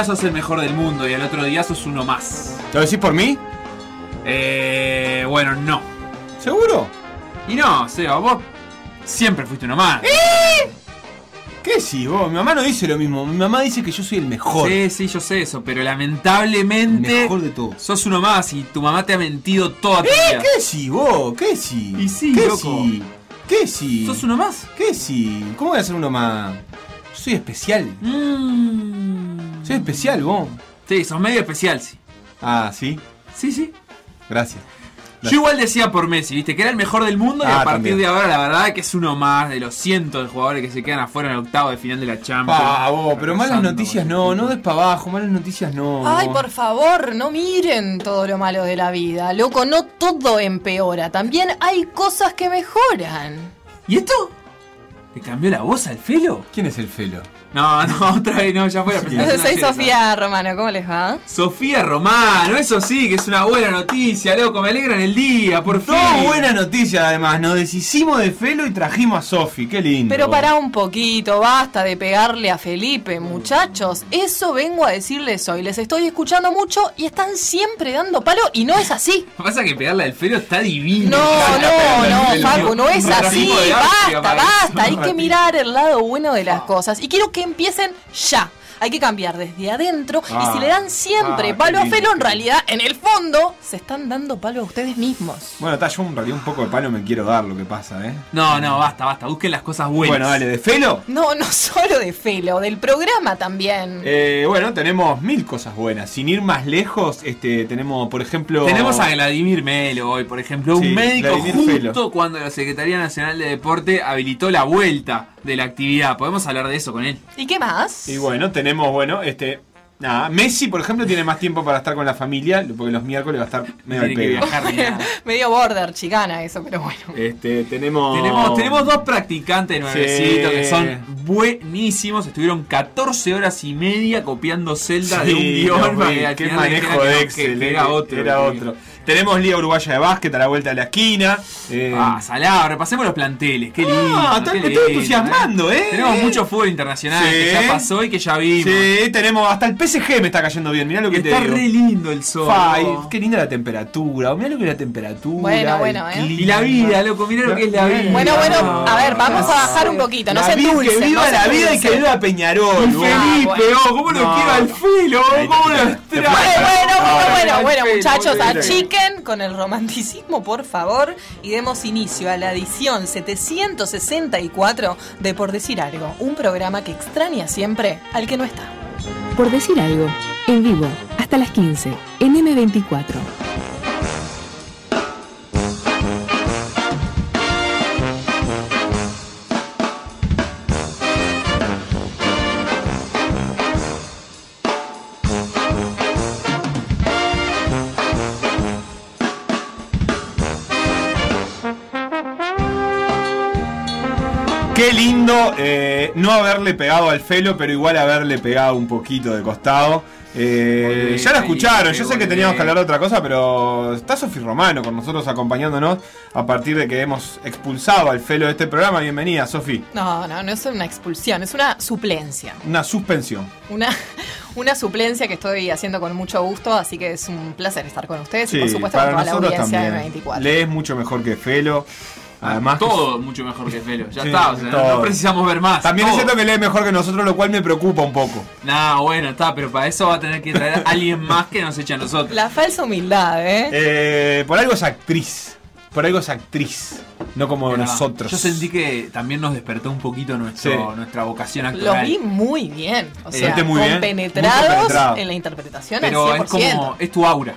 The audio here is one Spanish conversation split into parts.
Día sos el mejor del mundo y al otro día sos uno más. ¿Lo decís por mí? Eh, bueno, no. ¿Seguro? Y no, Seba, vos siempre fuiste uno más. ¿Qué sí, vos? Mi mamá no dice lo mismo. Mi mamá dice que yo soy el mejor. Sí, sí, yo sé eso, pero lamentablemente Mejor de todos. sos uno más y tu mamá te ha mentido toda tu ¿Eh? vida. ¿Qué sí, vos? ¿Qué sí? Y sí, ¿Qué loco. sí? ¿Qué sí? ¿Sos uno más? ¿Qué sí? ¿Cómo voy a ser uno más? Yo soy especial. Mm. Soy especial, vos. Sí, sos medio especial, sí. Ah, sí. Sí, sí. Gracias. Yo igual decía por Messi, viste, que era el mejor del mundo y Ah, a partir también. de ahora la verdad que es uno más de los cientos de jugadores que se quedan afuera en el octavo de final de la Champions. Ah, vos, pero malas noticias no, no des para abajo, malas noticias no. Ay, por favor, no miren todo lo malo de la vida. Loco, no todo empeora. También hay cosas que mejoran. ¿Y esto? ¿Le cambió la voz al Felo? ¿Quién es el Felo? No, no, otra vez no, ya fue la presentación. Soy ayer, Sofía Romano, ¿cómo les va? Sofía Romano, eso sí, que es una buena noticia, loco, me alegran el día, por fin. Todo buena noticia además, nos deshicimos de Felo y trajimos a Sofi, qué lindo. Pero pará un poquito, basta de pegarle a Felipe, muchachos. Eso vengo a decirles hoy. Les estoy escuchando mucho y están siempre dando palo y no es así. Lo que pasa es que pegarle al Felo está divino. No, no, no. Facu, no es así. Basta, para basta. Hay que mirar el lado bueno de las cosas. Y quiero que empiecen ya. Hay que cambiar desde adentro. y Ah, si le dan siempre ah, palo a Felo, en realidad, en el fondo, se están dando palo a ustedes mismos. Bueno, está, yo en realidad un poco de palo me quiero dar lo que pasa, ¿eh? No, no, basta, basta, busquen las cosas buenas. Bueno, dale, de Felo. No, no solo de Felo, del programa también. Eh, bueno, tenemos mil cosas buenas. Sin ir más lejos, este, tenemos, por ejemplo. Tenemos a Vladimir Melo hoy, por ejemplo, Sí, un médico Vladimir justo Felo. cuando la Secretaría Nacional de Deporte habilitó la vuelta de la actividad. Podemos hablar de eso con él. ¿Y qué más? Y bueno, tenemos, bueno, este. Nada, Messi, por ejemplo, tiene más tiempo para estar con la familia, porque los miércoles va a estar medio al pedo. Medio border, chicana eso, pero bueno. Este, tenemos. Tenemos, tenemos dos practicantes nuevecitos Sí. que son buenísimos. Estuvieron 14 horas y media copiando celda de un guion. no, qué manejo de Excel, que- que eh, era otro. Era otro. Tenemos Liga Uruguaya de Básquet a la vuelta de la esquina. eh, Ah, salado, repasemos los planteles. Qué lindo. Ah, qué me estoy lindo, entusiasmando, ¿eh? Tenemos mucho fútbol internacional Sí. que ya pasó y que ya vimos. Sí, tenemos. Hasta el PSG me está cayendo bien. Mirá lo que Y te está re lindo el sol. Fa, y loco. qué linda la temperatura. Mirá lo que es la temperatura. Bueno, bueno, ¿eh? Y la vida, loco, mirá lo que es la vida. Bueno, bueno, No. a ver, vamos a bajar un poquito, no La se endulcen, Que viva no la vida y que viva Peñarol. Y. Felipe, bueno. oh, cómo lo No, quiero al filo, cómo lo extraño. Bueno, bueno, Ah, bueno, bueno, al bueno, pelo, achiquen con el romanticismo, por favor, y demos inicio a la edición 764 de Por Decir Algo, un programa que extraña siempre al que no está. Por decir algo, en vivo, hasta las 15, en M24. Qué lindo eh, no haberle pegado al felo, pero igual haberle pegado un poquito de costado. Eh, ya la escucharon, yo sé que teníamos que hablar de otra cosa, pero está Sofi Romano con nosotros acompañándonos a partir de que hemos expulsado al felo de este programa. Bienvenida, Sofi. No, no, no es una expulsión, es una suplencia. Una suspensión. Una, una suplencia que estoy haciendo con mucho gusto, así que es un placer estar con ustedes y por supuesto con para toda la nosotros audiencia también. de 24. Lees mucho mejor que Felo. Además, que- todo mucho mejor que Felo. Ya Sí, está, o sea, no- precisamos ver más. también es cierto que lee mejor que nosotros, lo cual me preocupa un poco. Nah, bueno, está, pero para eso va a tener que traer a alguien más que nos eche a nosotros. La falsa humildad, ¿eh? Eh, por algo es actriz. Por algo es actriz. No como nosotros. Yo sentí que también nos despertó un poquito nuestro, Sí. nuestra vocación actoral. vi muy bien. O sea, muy bien, compenetrados muy en la interpretación Pero al es 100%. como, es tu aura.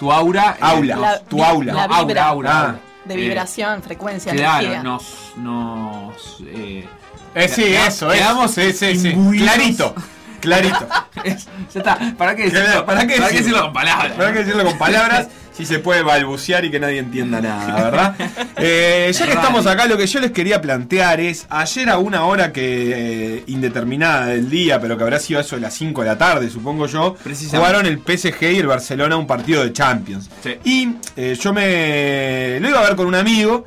Tu aura. Aula. La- tu aula. La No, aura, aura, Ah. aura. De Eh, vibración, frecuencia, Claro, energía. nos. nos eh, Eh, sí, queda- eso, quedamos Sí, sí. Clarito. Clarito. es- ya está. ¿Para qué decirlo? Claro, ¿para qué decirlo? con palabras? Habrá que decirlo con palabras si se puede balbucear y que nadie entienda nada, ¿verdad? Eh, ya que estamos acá, lo que yo les quería plantear es, ayer a una hora que eh, indeterminada del día, pero que habrá sido eso de las 5 de la tarde, supongo yo, jugaron el PSG y el Barcelona un partido de Champions. Sí. Y eh, yo me lo iba a ver con un amigo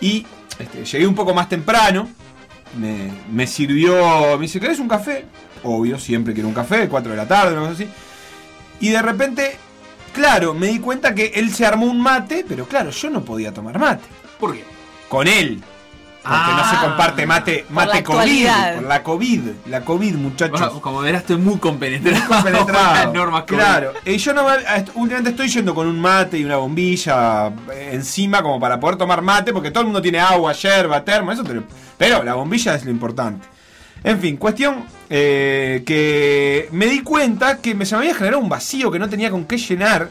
y este, llegué un poco más temprano. Me, me sirvió, me dice, ¿querés un café? Obvio, siempre quiero un café, 4 de la tarde, una cosa así. Y de repente, claro, me di cuenta que él se armó un mate, pero claro, yo no podía tomar mate. ¿Por qué? Con él. Porque no se Ah. comparte mate, Por mate COVID. Por la COVID. La COVID, muchachos. Bueno, como verás, estoy muy compenetrado. con Compenetrado. las normas que claro. Y yo no, últimamente estoy yendo con un mate y una bombilla eh, encima como para poder tomar mate, porque todo el mundo tiene agua, yerba, termo, eso te lo- Pero la bombilla es lo importante. En fin, cuestión eh, que me di cuenta que me, se me había generado un vacío que no tenía con qué llenar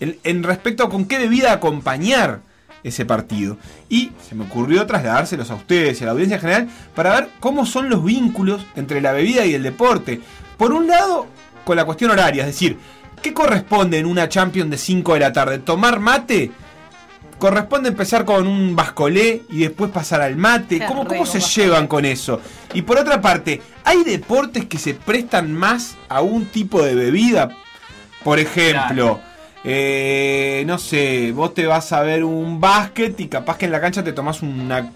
en, respecto a con qué debida acompañar ese partido. Y se me ocurrió trasladárselos a ustedes y a la audiencia en general para ver cómo son los vínculos entre la bebida y el deporte. Por un lado, con la cuestión horaria, es decir, ¿qué corresponde en una Champions de 5 de la tarde? ¿Tomar mate? ¿Corresponde empezar con un bascolé y después pasar al mate? ¿Cómo, cómo se llevan con eso? Y por otra parte, ¿hay deportes que se prestan más a un tipo de bebida? Por ejemplo, eh, no sé, vos te vas a ver un básquet y capaz que en la cancha te tomás una,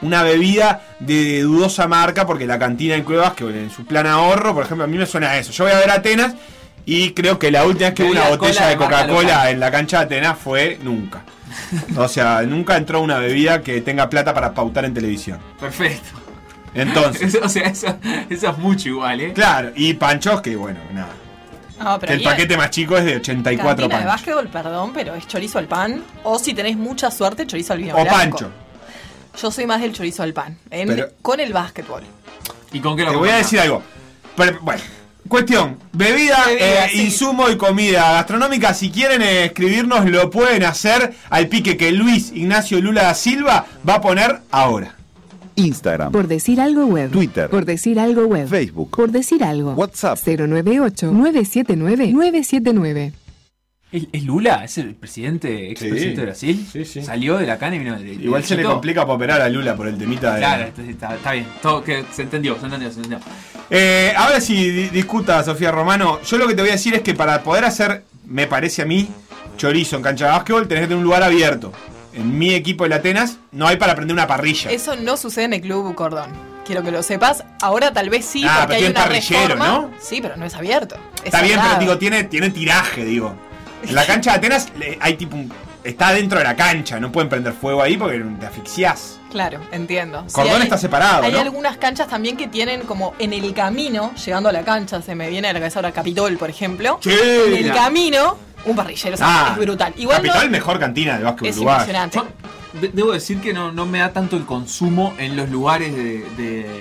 una bebida de dudosa marca porque la cantina en Cuevas, que en su plan ahorro, por ejemplo, a mí me suena a eso. Yo voy a ver Atenas y creo que la última vez que hubo una botella de de Coca-Cola en la cancha de Atenas fue nunca. O sea, nunca entró una bebida que tenga plata para pautar en televisión. Perfecto. Entonces, o sea, eso, eso es mucho igual, ¿eh? claro, y panchos que bueno, nada. No, pero Que el paquete más chico es de 84 Cantina de panchos. básquetbol, perdón, pero es chorizo al pan. O si tenés mucha suerte, chorizo al vino O blanco. pancho. Yo soy más del chorizo al pan. en- Pero- con el básquetbol. ¿Y con qué lo Te voy a decir algo. Pero, bueno, cuestión. Bebida, Bebida, eh, sí. insumo y comida gastronómica. Si quieren eh, escribirnos, lo pueden hacer al pique que Luis Ignacio Lula da Silva va a poner ahora. Instagram, Por decir algo web. Twitter. Por decir algo web. Facebook, Por decir algo. WhatsApp. 098-979-979. ¿Es, es Lula? ¿Es el presidente, expresidente de Brasil? Sí, sí. Salió de la cana y vino de, Igual se le complica para operar a Lula por el temita de. Claro, está, está bien. Todo, que se entendió, se entendió, se entendió. Eh, ahora sí, di- discuta, Sofía Romano. Yo lo que te voy a decir es que para poder hacer, me parece a mí, chorizo en cancha de básquetbol, tenés que tener un lugar abierto. En mi equipo de Atenas no hay para prender una parrilla. Eso no sucede en el Club Cordón. Quiero que lo sepas. Ahora tal vez sí, Ah, porque pero hay una parrillero, reforma. ¿no? Sí, pero no es abierto. Es Está bien, pero digo, tiene, tiene tiraje, digo. En la cancha de Atenas le- hay tipo un. Está dentro de la cancha, no pueden prender fuego ahí porque te asfixiás. Claro, entiendo. Sí, Cordón hay- está separado, Hay ¿no? algunas canchas también que tienen como en el camino, llegando a la cancha, se me viene a la cabeza ahora Capitol, por ejemplo. Sí. En el camino, un parrillero, o sea, Ah, es brutal. Igual no- Capital, mejor cantina de básquetbol es uruguayo. impresionante. Yo de- debo decir que no, no me da tanto el consumo en los lugares de, de-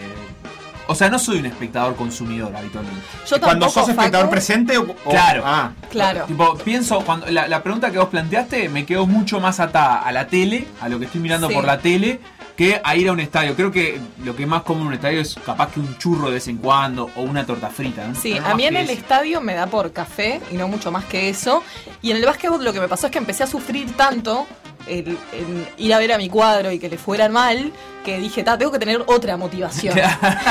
O sea, no soy un espectador consumidor habitualmente. Yo Cuando sos espectador Facu. presente o, Claro. Ah, Claro. Tipo, pienso, cuando la, la pregunta que vos planteaste me quedó mucho más atada a la tele, a lo que estoy mirando Sí. por la tele, que a ir a un estadio. Creo que lo que más come en un estadio es capaz que un churro de vez en cuando o una torta frita. ¿no? Sí, no a mí en el eso. estadio me da por café y no mucho más que eso. Y en el básquetbol lo que me pasó es que empecé a sufrir tanto el, el ir a ver a mi cuadro y que le fueran mal, que dije, ta, tengo que tener otra motivación.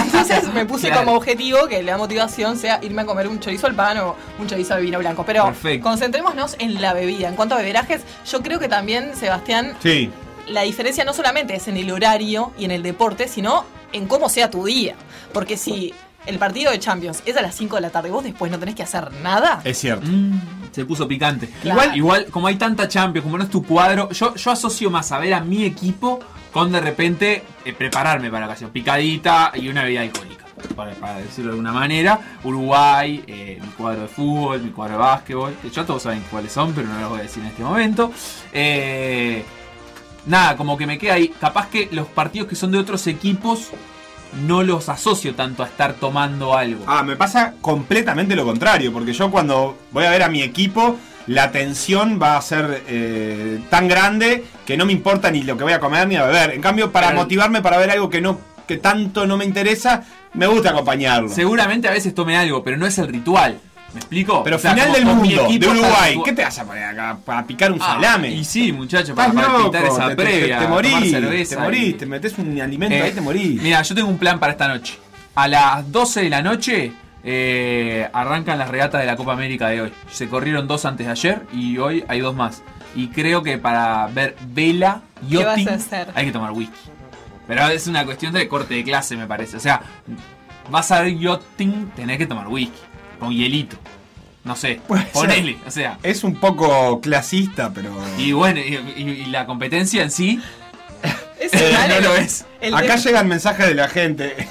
Entonces me puse Claro. como objetivo que la motivación sea irme a comer un chorizo al pan o un chorizo al vino blanco. Pero Perfecto. concentrémonos en la bebida. En cuanto a beberajes, yo creo que también, Sebastián, sí. la diferencia no solamente es en el horario y en el deporte, sino en cómo sea tu día. Porque si el partido de Champions es a las 5 de la tarde y vos después no tenés que hacer nada, Es cierto. Mm, Se puso picante. Claro. Igual, igual, como hay tanta Champions, como no es tu cuadro, yo, yo asocio más a ver a mi equipo con de repente eh, prepararme para la ocasión. Picadita y una bebida alcohólica. Para, para decirlo de alguna manera. Uruguay, eh, mi cuadro de fútbol, mi cuadro de básquetbol. Que ya todos saben cuáles son, pero no los voy a decir en este momento. Eh, nada, como que me queda ahí. Capaz que los partidos que son de otros equipos no los asocio tanto a estar tomando algo. Ah, me pasa completamente lo contrario, porque yo cuando voy a ver a mi equipo, la tensión va a ser eh, tan grande que no me importa ni lo que voy a comer ni a beber. En cambio, para Claro. motivarme para ver algo que no que tanto no me interesa, me gusta acompañarlo. Seguramente a veces tome algo, pero no es el ritual. ¿Me explico? Pero O sea, final del mundo, de Uruguay, ¿qué te vas a poner acá para picar un Ah, salame? Y sí, muchacho, para, Estás para loco, pintar esa te, te- previa. te, morís, cerveza te morís, y- te metes un alimento Eh, ahí, te morís. Mira, yo tengo un plan para esta noche. A las 12 de la noche eh, arrancan las regatas de la Copa América de hoy. Se corrieron dos antes de ayer y hoy hay dos más. Y creo que para ver vela, ¿Qué vas a yachting, hacer? hay que tomar whisky. Pero es una cuestión de corte de clase, me parece. O sea, vas a ver yachting, tenés que tomar whisky. Con hielito. No sé, Puede ser. ponele. O sea, Es un poco clasista, pero... y bueno, y, y- y la competencia en sí Es eh, no el- lo es. el Acá tema- llegan mensajes de la gente.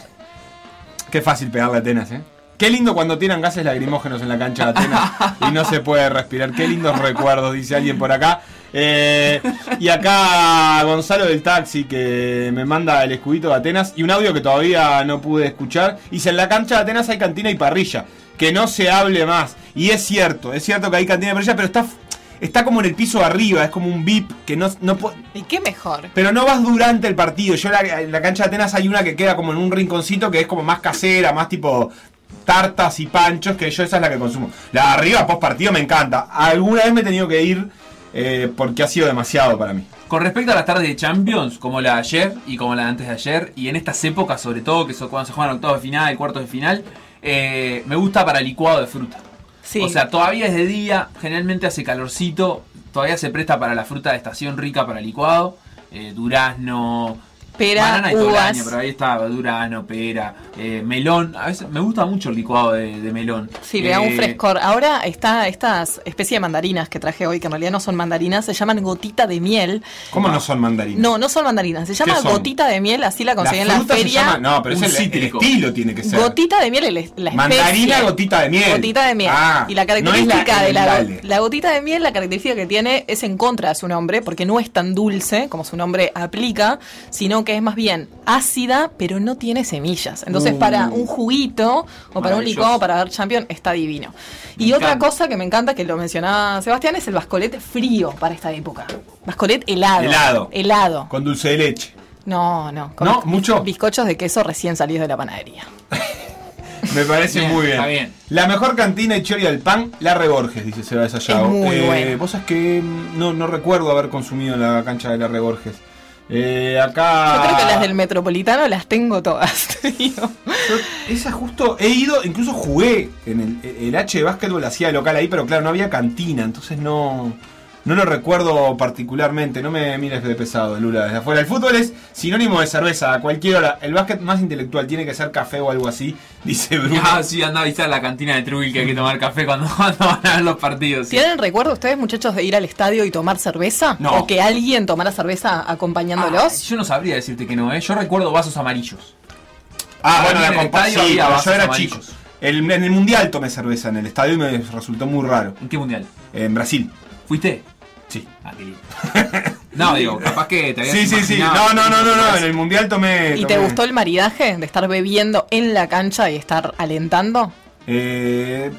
Qué fácil pegarle a Atenas, ¿eh? Qué lindo cuando tiran gases lacrimógenos en la cancha de Atenas y no se puede respirar. Qué lindos recuerdos, dice alguien por acá. Eh, y acá Gonzalo del Taxi que me manda el escudito de Atenas y un audio que todavía no pude escuchar. Dice, en la cancha de Atenas hay cantina y parrilla. Que no se hable más. Y es cierto, es cierto que hay cantina y parrilla, pero está, está como en el piso de arriba. Es como un VIP que no, no puede... ¿Y qué mejor? Pero no vas durante el partido. Yo la- en la cancha de Atenas hay una que queda como en un rinconcito que es como más casera, más tipo tartas y panchos, que yo esa es la que consumo. La de arriba, post partido, me encanta. Alguna vez me he tenido que ir eh, porque ha sido demasiado para mí. Con respecto a las tardes de Champions, como la de ayer y como la de antes de ayer, y en estas épocas, sobre todo, que son cuando se juegan octavos de final, cuartos de final, eh, me gusta para licuado de fruta. Sí. O sea, todavía es de día, generalmente hace calorcito, todavía se presta para la fruta de estación rica para licuado, eh, durazno, Pera, banana y todo el uvas. año, pero ahí está durazno, pera, eh, melón. A veces me gusta mucho el licuado de, de melón. Sí, le da un Eh, frescor. Ahora está estas especie de mandarinas que traje hoy, que en realidad no son mandarinas, se llaman gotita de miel. ¿Cómo no son mandarinas? No, no son mandarinas, se llama gotita de miel, así la la conseguí en la fruta se feria. llama. No, pero es el, el cítrico. estilo tiene que ser. Gotita de miel es la especie. Mandarina, gotita de miel. Gotita de miel. Ah, y la no característica la- de la, la gotita de miel, la característica que tiene es en contra de su nombre, porque no es tan dulce como su nombre aplica, sino que es más bien ácida, pero no tiene semillas. Entonces, Uh. para un juguito o para un licuado para ver champion está divino. Me y otra cosa que me encanta, que lo mencionaba Sebastián, es el bascolet frío para esta época. Bascolet helado. Helado. Helado. Con dulce de leche. No, no. con ¿No? ¿Mucho? Bizcochos de queso recién salidos de la panadería. Me parece Bien, muy bien. está bien. La mejor cantina y choria del pan, la Reborges, dice Seba Sayago. Es muy bueno. Vos sabés que mm, no, no recuerdo haber consumido en la cancha de la Reborges. Eh, acá. Yo creo que las del Metropolitano las tengo todas. te digo. Yo, esa justo. He ido, incluso jugué en el, el H de básquetbol, hacía local ahí, pero claro, no había cantina, entonces no. No lo recuerdo particularmente, no me mires de pesado, Lula, desde afuera. El fútbol es sinónimo de cerveza a cualquier hora. El básquet más intelectual tiene que ser café o algo así, dice Bruno. Ah, sí, anda a visitar la cantina de Trujillo que hay que tomar café cuando, cuando van a ver los partidos. sí. ¿Tienen recuerdo ustedes, muchachos, de ir al estadio y tomar cerveza? No. ¿O que alguien tomara cerveza acompañándolos? Ah, yo no sabría decirte que no, ¿eh? Yo recuerdo vasos amarillos. Ah, bueno, la en el compa- estadio sí, yo vasos era amarillos. chico. El- en el mundial tomé cerveza en el estadio y me resultó muy raro. ¿En qué mundial? En Brasil. ¿Fuiste? Sí. Ah, qué lindo. No, digo, capaz que te habías Sí, sí, sí. No, no, no, no, no. En el mundial tomé. ¿Y te tomé- gustó el maridaje de estar bebiendo en la cancha y estar alentando? Eh,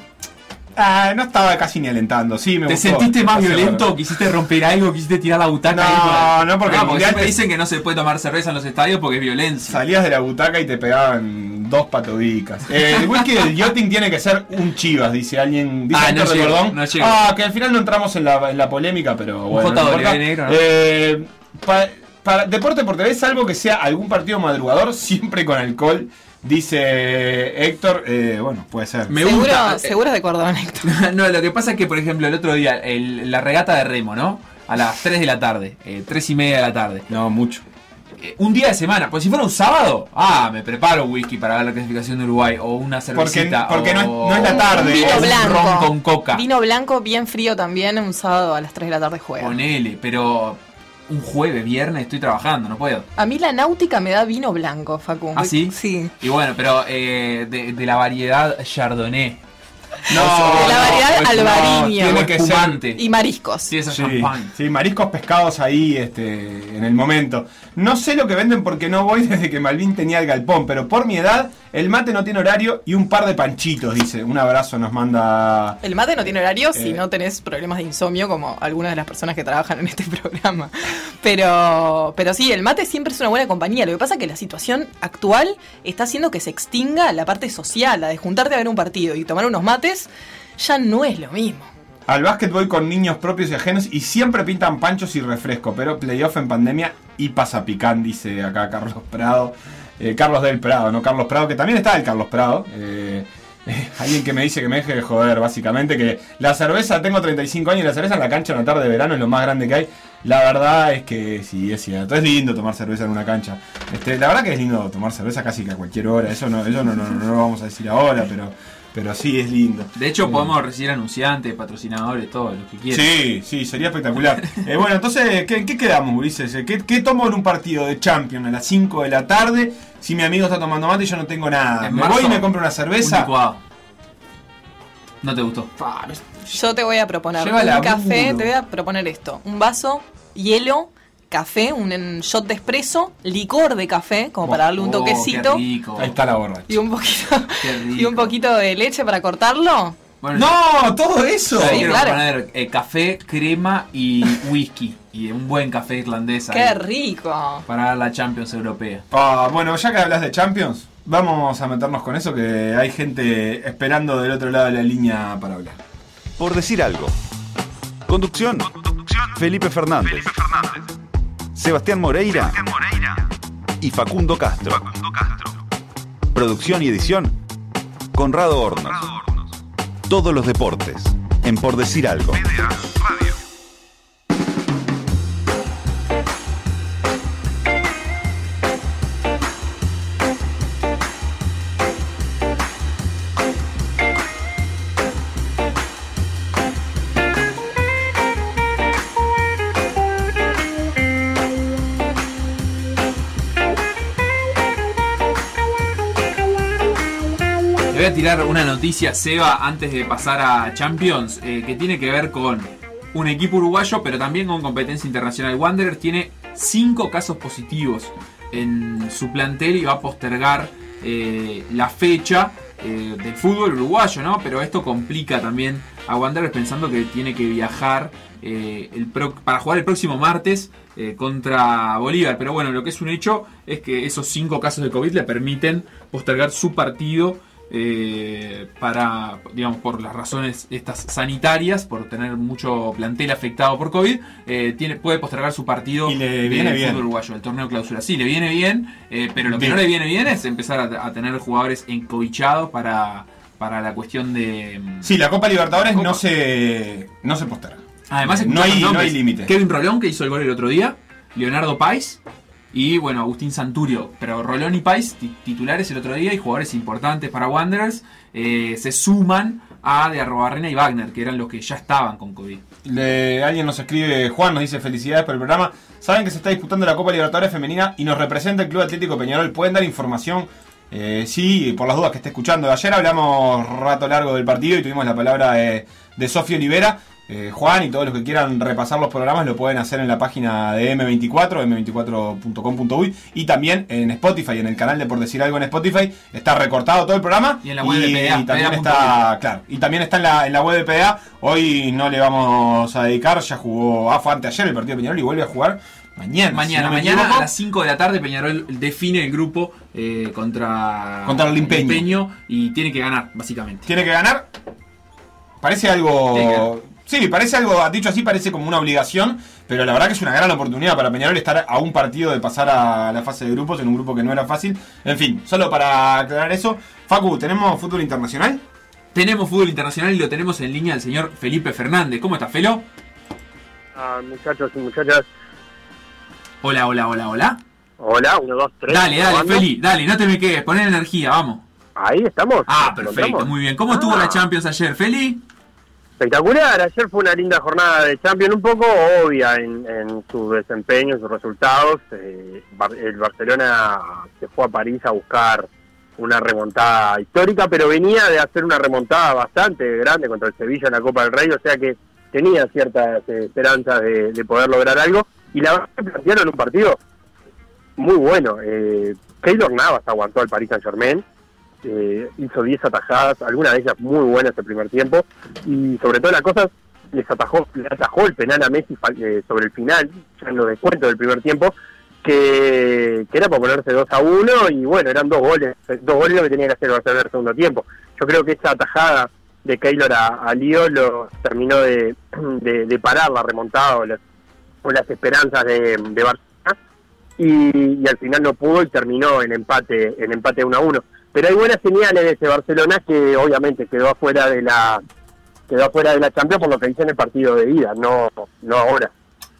ah, no estaba casi ni alentando. Sí, me ¿Te gustó. sentiste más violento? ¿Quisiste romper algo? ¿Quisiste tirar la butaca? No, ahí no, porque el mundial siempre te- dicen que no se puede tomar cerveza en los estadios porque es violencia. Salías de la butaca y te pegaban dos patodicas. Eh, el whisky del yachting tiene que ser un chivas, dice alguien. Dice Ah, no de no llegó. Ah, que al final no entramos en la, en la polémica, pero bueno. no JW importa. negro, ¿no? Eh, pa- para Deporte por TV, salvo que sea algún partido madrugador, siempre con alcohol, dice Héctor. Eh, bueno, puede ser. Me seguro, gusta. seguro de cordón, Héctor. no, lo que pasa es que, por ejemplo, el otro día, el- la regata de remo, ¿no? A las 3 de la tarde, eh, 3 y media de la tarde. No, mucho. eh, un día de semana. Pues si fuera un sábado, ah, me preparo un whisky para ver la clasificación de Uruguay o una cervecita. porque no es- o- no es la tarde. Vino o un blanco. ron con coca. Vino blanco bien frío también un sábado a las 3 de la tarde juega. Ponele, pero un jueves, viernes estoy trabajando, no puedo. A mí la náutica me da vino blanco, Facu. ¿Ah, sí? Sí. Y bueno, pero eh, de, de la variedad Chardonnay. No, De la variedad pues, albariño. tiene que ser. Espumante. Y mariscos. Sí, eso es Sí, sí, mariscos pescados ahí este, en el momento. No sé lo que venden porque no voy desde que Malvin tenía el galpón, pero por mi edad, el mate no tiene horario y un par de panchitos, dice. Un abrazo nos manda. El mate no tiene horario si Eh. no tenés problemas de insomnio como algunas de las personas que trabajan en este programa. Pero, pero sí, el mate siempre es una buena compañía. Lo que pasa es que la situación actual está haciendo que se extinga la parte social, la de juntarte a ver un partido y tomar unos mates, ya no es lo mismo. Al básquet voy con niños propios y ajenos y siempre pintan panchos y refresco, pero playoff en pandemia y pasa picán, dice acá Carlos Prado. Eh, Carlos del Prado, ¿no? Carlos Prado, que también está el Carlos Prado. Eh, eh, alguien que me dice que me deje de joder, básicamente, que la cerveza, tengo 35 años y la cerveza en la cancha en la tarde de verano es lo más grande que hay. La verdad es que sí, es cierto. Es lindo tomar cerveza en una cancha. Este, la verdad que es lindo tomar cerveza casi que a cualquier hora. Eso no, eso no, no, no lo vamos a decir ahora, pero, pero sí es lindo. De hecho, podemos recibir anunciantes, patrocinadores, todo lo que quieran. Sí, sí, sería espectacular. Eh, bueno, entonces, ¿qué, qué quedamos, Ulises? Eh, ¿Qué, qué tomo en un partido de Champions a las 5 de la tarde si mi amigo está tomando mate y yo no tengo nada? En ¿Me marzo, voy y me compro una Un cerveza? licuado. No te gustó. Yo te voy a proponer Lleva un laburo. café, te voy a proponer esto. Un vaso, hielo, café, un shot de espresso, licor de café, como para darle un Oh, toquecito. qué rico. Ahí está la borracha. Y un poquito y un poquito de leche para cortarlo. Bueno, ¡No! ¡Todo eso! Sí, quiero claro. poner eh, café, crema y whisky. Y un buen café irlandés ahí, ¡Qué rico! para la Champions Europea. Ah, bueno, ya que hablas de Champions, vamos a meternos con eso que hay gente esperando del otro lado de la línea para hablar. Por decir algo. Conducción. Felipe Fernández. Sebastián Moreira. Y Facundo Castro. Producción y edición. Conrado Hornos. Todos los deportes. En Por decir algo. Tirar una noticia, Seba, antes de pasar a Champions, eh, que tiene que ver con un equipo uruguayo, pero también con competencia internacional. Wanderers tiene cinco casos positivos en su plantel y va a postergar eh, la fecha eh, del fútbol uruguayo, ¿no? Pero esto complica también a Wanderers pensando que tiene que viajar eh, para jugar el próximo martes contra Bolívar. Pero bueno, lo que es un hecho es que esos cinco casos de COVID le permiten postergar su partido eh, para, digamos, por las razones estas sanitarias, por tener mucho plantel afectado por COVID, eh, tiene, puede postergar su partido Y le viene bien. fútbol uruguayo, el torneo clausura. Sí, le viene bien, eh, pero lo que Bien. no le viene bien es empezar a, a tener jugadores encobichados para, para la cuestión de... mm, Sí, la Copa Libertadores Copa. no se, no se posterga. Además, no hay, no hay límite. Kevin Rolón, que hizo el gol el otro día, Leonardo Pais y bueno, Agustín Santurio. Pero Rolón y Pais, ti- titulares el otro día y jugadores importantes para Wanderers, eh, se suman a de Arrobarrena y Wagner, que eran los que ya estaban con COVID. Alguien nos escribe, Juan nos dice felicidades por el programa. Saben que se está disputando la Copa Libertadores Femenina y nos representa el Club Atlético Peñarol. ¿Pueden dar información? Eh, sí, por las dudas que esté escuchando. Ayer hablamos rato largo del partido y tuvimos la palabra de, de Sofía Olivera. Eh, Juan y todos los que quieran repasar los programas lo pueden hacer en la página de M24, m24.com.uy y también en Spotify, en el canal de Por Decir Algo en Spotify. Está recortado todo el programa. Y en la web de PDA, y también está, claro, y también está en la, en la web de PDA. Hoy no le vamos a dedicar, ya jugó, ah, fue anteayer el partido de Peñarol y vuelve a jugar mañana. si Mañana, no mañana equivoco. a las 5 de la tarde Peñarol define el grupo eh, contra, Contra el Limpeño. y tiene que ganar, básicamente. Tiene que ganar. Parece algo. Sí, parece algo, dicho así, parece como una obligación, pero la verdad que es una gran oportunidad para Peñarol estar a un partido de pasar a la fase de grupos en un grupo que no era fácil. En fin, solo para aclarar eso. Facu, ¿tenemos fútbol internacional? Tenemos fútbol internacional y lo tenemos en línea al señor Felipe Fernández. ¿Cómo está, Felo? Ah, muchachos y muchachas, Hola, hola, hola, hola. Hola, uno, dos, tres. Dale, dale. Feli, dale, no te me quedes, poner energía, vamos. Ahí estamos. Ah, ¿Nos perfecto, muy bien. ¿Cómo estuvo Ah, la Champions ayer, Feli? Espectacular, ayer fue una linda jornada de Champions, un poco obvia en, su desempeño, sus resultados. Eh, el Barcelona se fue a París a buscar una remontada histórica, pero venía de hacer una remontada bastante grande contra el Sevilla en la Copa del Rey, o sea que tenía ciertas esperanzas de, de poder lograr algo. Y la verdad que plantearon un partido muy bueno. Eh, Keylor Navas aguantó al Paris Saint Germain, eh, hizo 10 atajadas, algunas de ellas muy buenas el primer tiempo, y sobre todo las cosas, les atajó, le atajó el penal a Messi eh, sobre el final, ya en los descuentos del primer tiempo, que, que era para ponerse 2 a 1, y bueno, eran dos goles, dos goles lo que tenía que hacer el Barcelona en el segundo tiempo. Yo creo que esa atajada de Keylor a, Lío lo terminó de, de, parar la remontada o las, o las esperanzas de, de Barcelona y, y al final no pudo y terminó en empate en empate 1 a 1 pero hay buenas señales de ese Barcelona que obviamente quedó afuera de la quedó afuera de la Champions por lo que hizo en el partido de ida no no ahora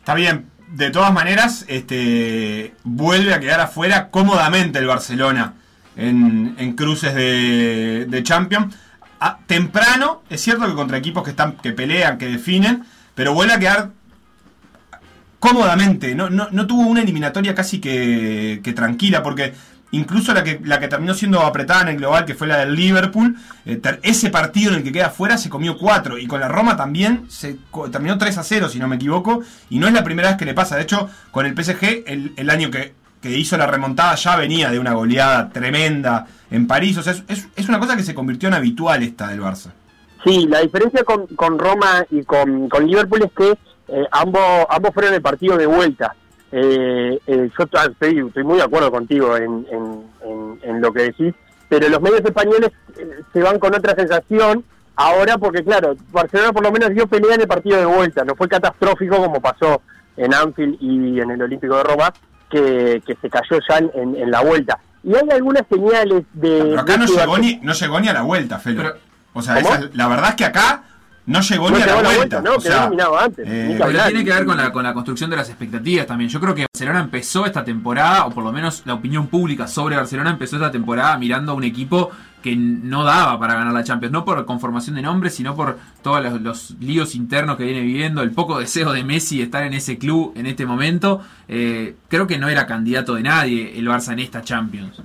Está bien, de todas maneras, este vuelve a quedar afuera cómodamente el Barcelona en, en cruces de, de Champions. Ah, temprano, es cierto que contra equipos que están que pelean, que definen, pero vuelve a quedar cómodamente. No, no, no tuvo una eliminatoria casi que, que tranquila, porque incluso la que, la que terminó siendo apretada en el global, que fue la del Liverpool, eh, ese partido en el que queda fuera se comió 4. Y con la Roma también se terminó 3 a 0, si no me equivoco. Y no es la primera vez que le pasa. De hecho, con el PSG, el, año que, hizo la remontada ya venía de una goleada tremenda en París. O sea, es, una cosa que se convirtió en habitual esta del Barça. sí la diferencia con, con Roma y con, con Liverpool es que eh, ambos ambos fueron el partido de vuelta eh, eh, yo estoy, estoy muy de acuerdo contigo en, en, en- en lo que decís, pero los medios españoles eh, se van con otra sensación ahora porque, claro, Barcelona por lo menos dio pelea en el partido de vuelta, no fue catastrófico como pasó en Anfield y en el Olímpico de Roma, que, que se cayó ya en, la vuelta. Y hay algunas señales de... Pero acá de no llegó, ni, no llegó ni a la vuelta, Felo. Pero- o sea, esa es- la verdad es que acá no llegó No ni a la vuelta. vuelta, no, o sea, eliminado antes, eh, Pero tiene que ver con la, con la construcción de las expectativas también. Yo creo que Barcelona empezó esta temporada, o por lo menos la opinión pública sobre Barcelona empezó esta temporada mirando a un equipo que no daba para ganar la Champions, no por conformación de nombres, sino por todos los, los líos internos que viene viviendo, el poco deseo de Messi de estar en ese club en este momento. Eh, creo que no era candidato de nadie el Barça en esta Champions.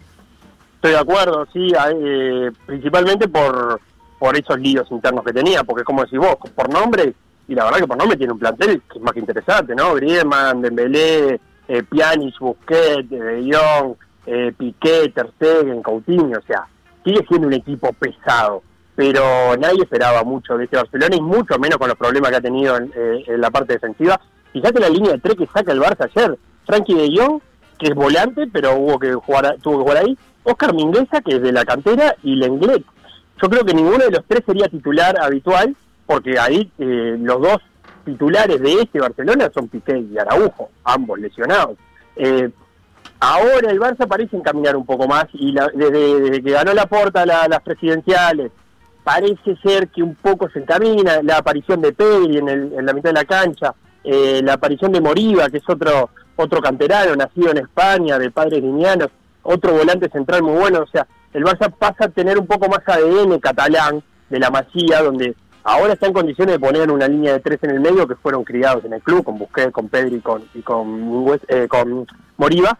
Estoy de acuerdo, sí, eh, principalmente por, por esos líos internos que tenía, porque como decís vos, por nombre, y la verdad que por nombre tiene un plantel que es más que interesante, ¿no? Griezmann, Dembélé, eh, Pjanic, Busquets, De Jong, eh, Piqué, Ter Stegen, Coutinho, o sea, sigue siendo un equipo pesado, pero nadie esperaba mucho de este Barcelona y mucho menos con los problemas que ha tenido en, eh, la parte defensiva. Fíjate la línea de tres que saca el Barça ayer, Frankie De Jong, que es volante, pero hubo que jugar, tuvo que jugar ahí, Oscar Mingueza, que es de la cantera, y Lenglet. Yo creo que ninguno de los tres sería titular habitual, porque ahí eh, los dos titulares de este Barcelona son Piqué y Araujo, ambos lesionados. Eh, ahora el Barça parece encaminar un poco más, y la- desde, que ganó la porta las presidenciales, parece ser que un poco se encamina la aparición de Pedri en, el- en la mitad de la cancha, eh, la aparición de Moriba, que es otro otro canterano nacido en España, de padres guineanos, otro volante central muy bueno, o sea, el Barça pasa a tener un poco más ADN catalán de la Masía, donde ahora está en condiciones de poner una línea de tres en el medio que fueron criados en el club, con Busquets, con Pedri y con, y con, eh, con Moriba,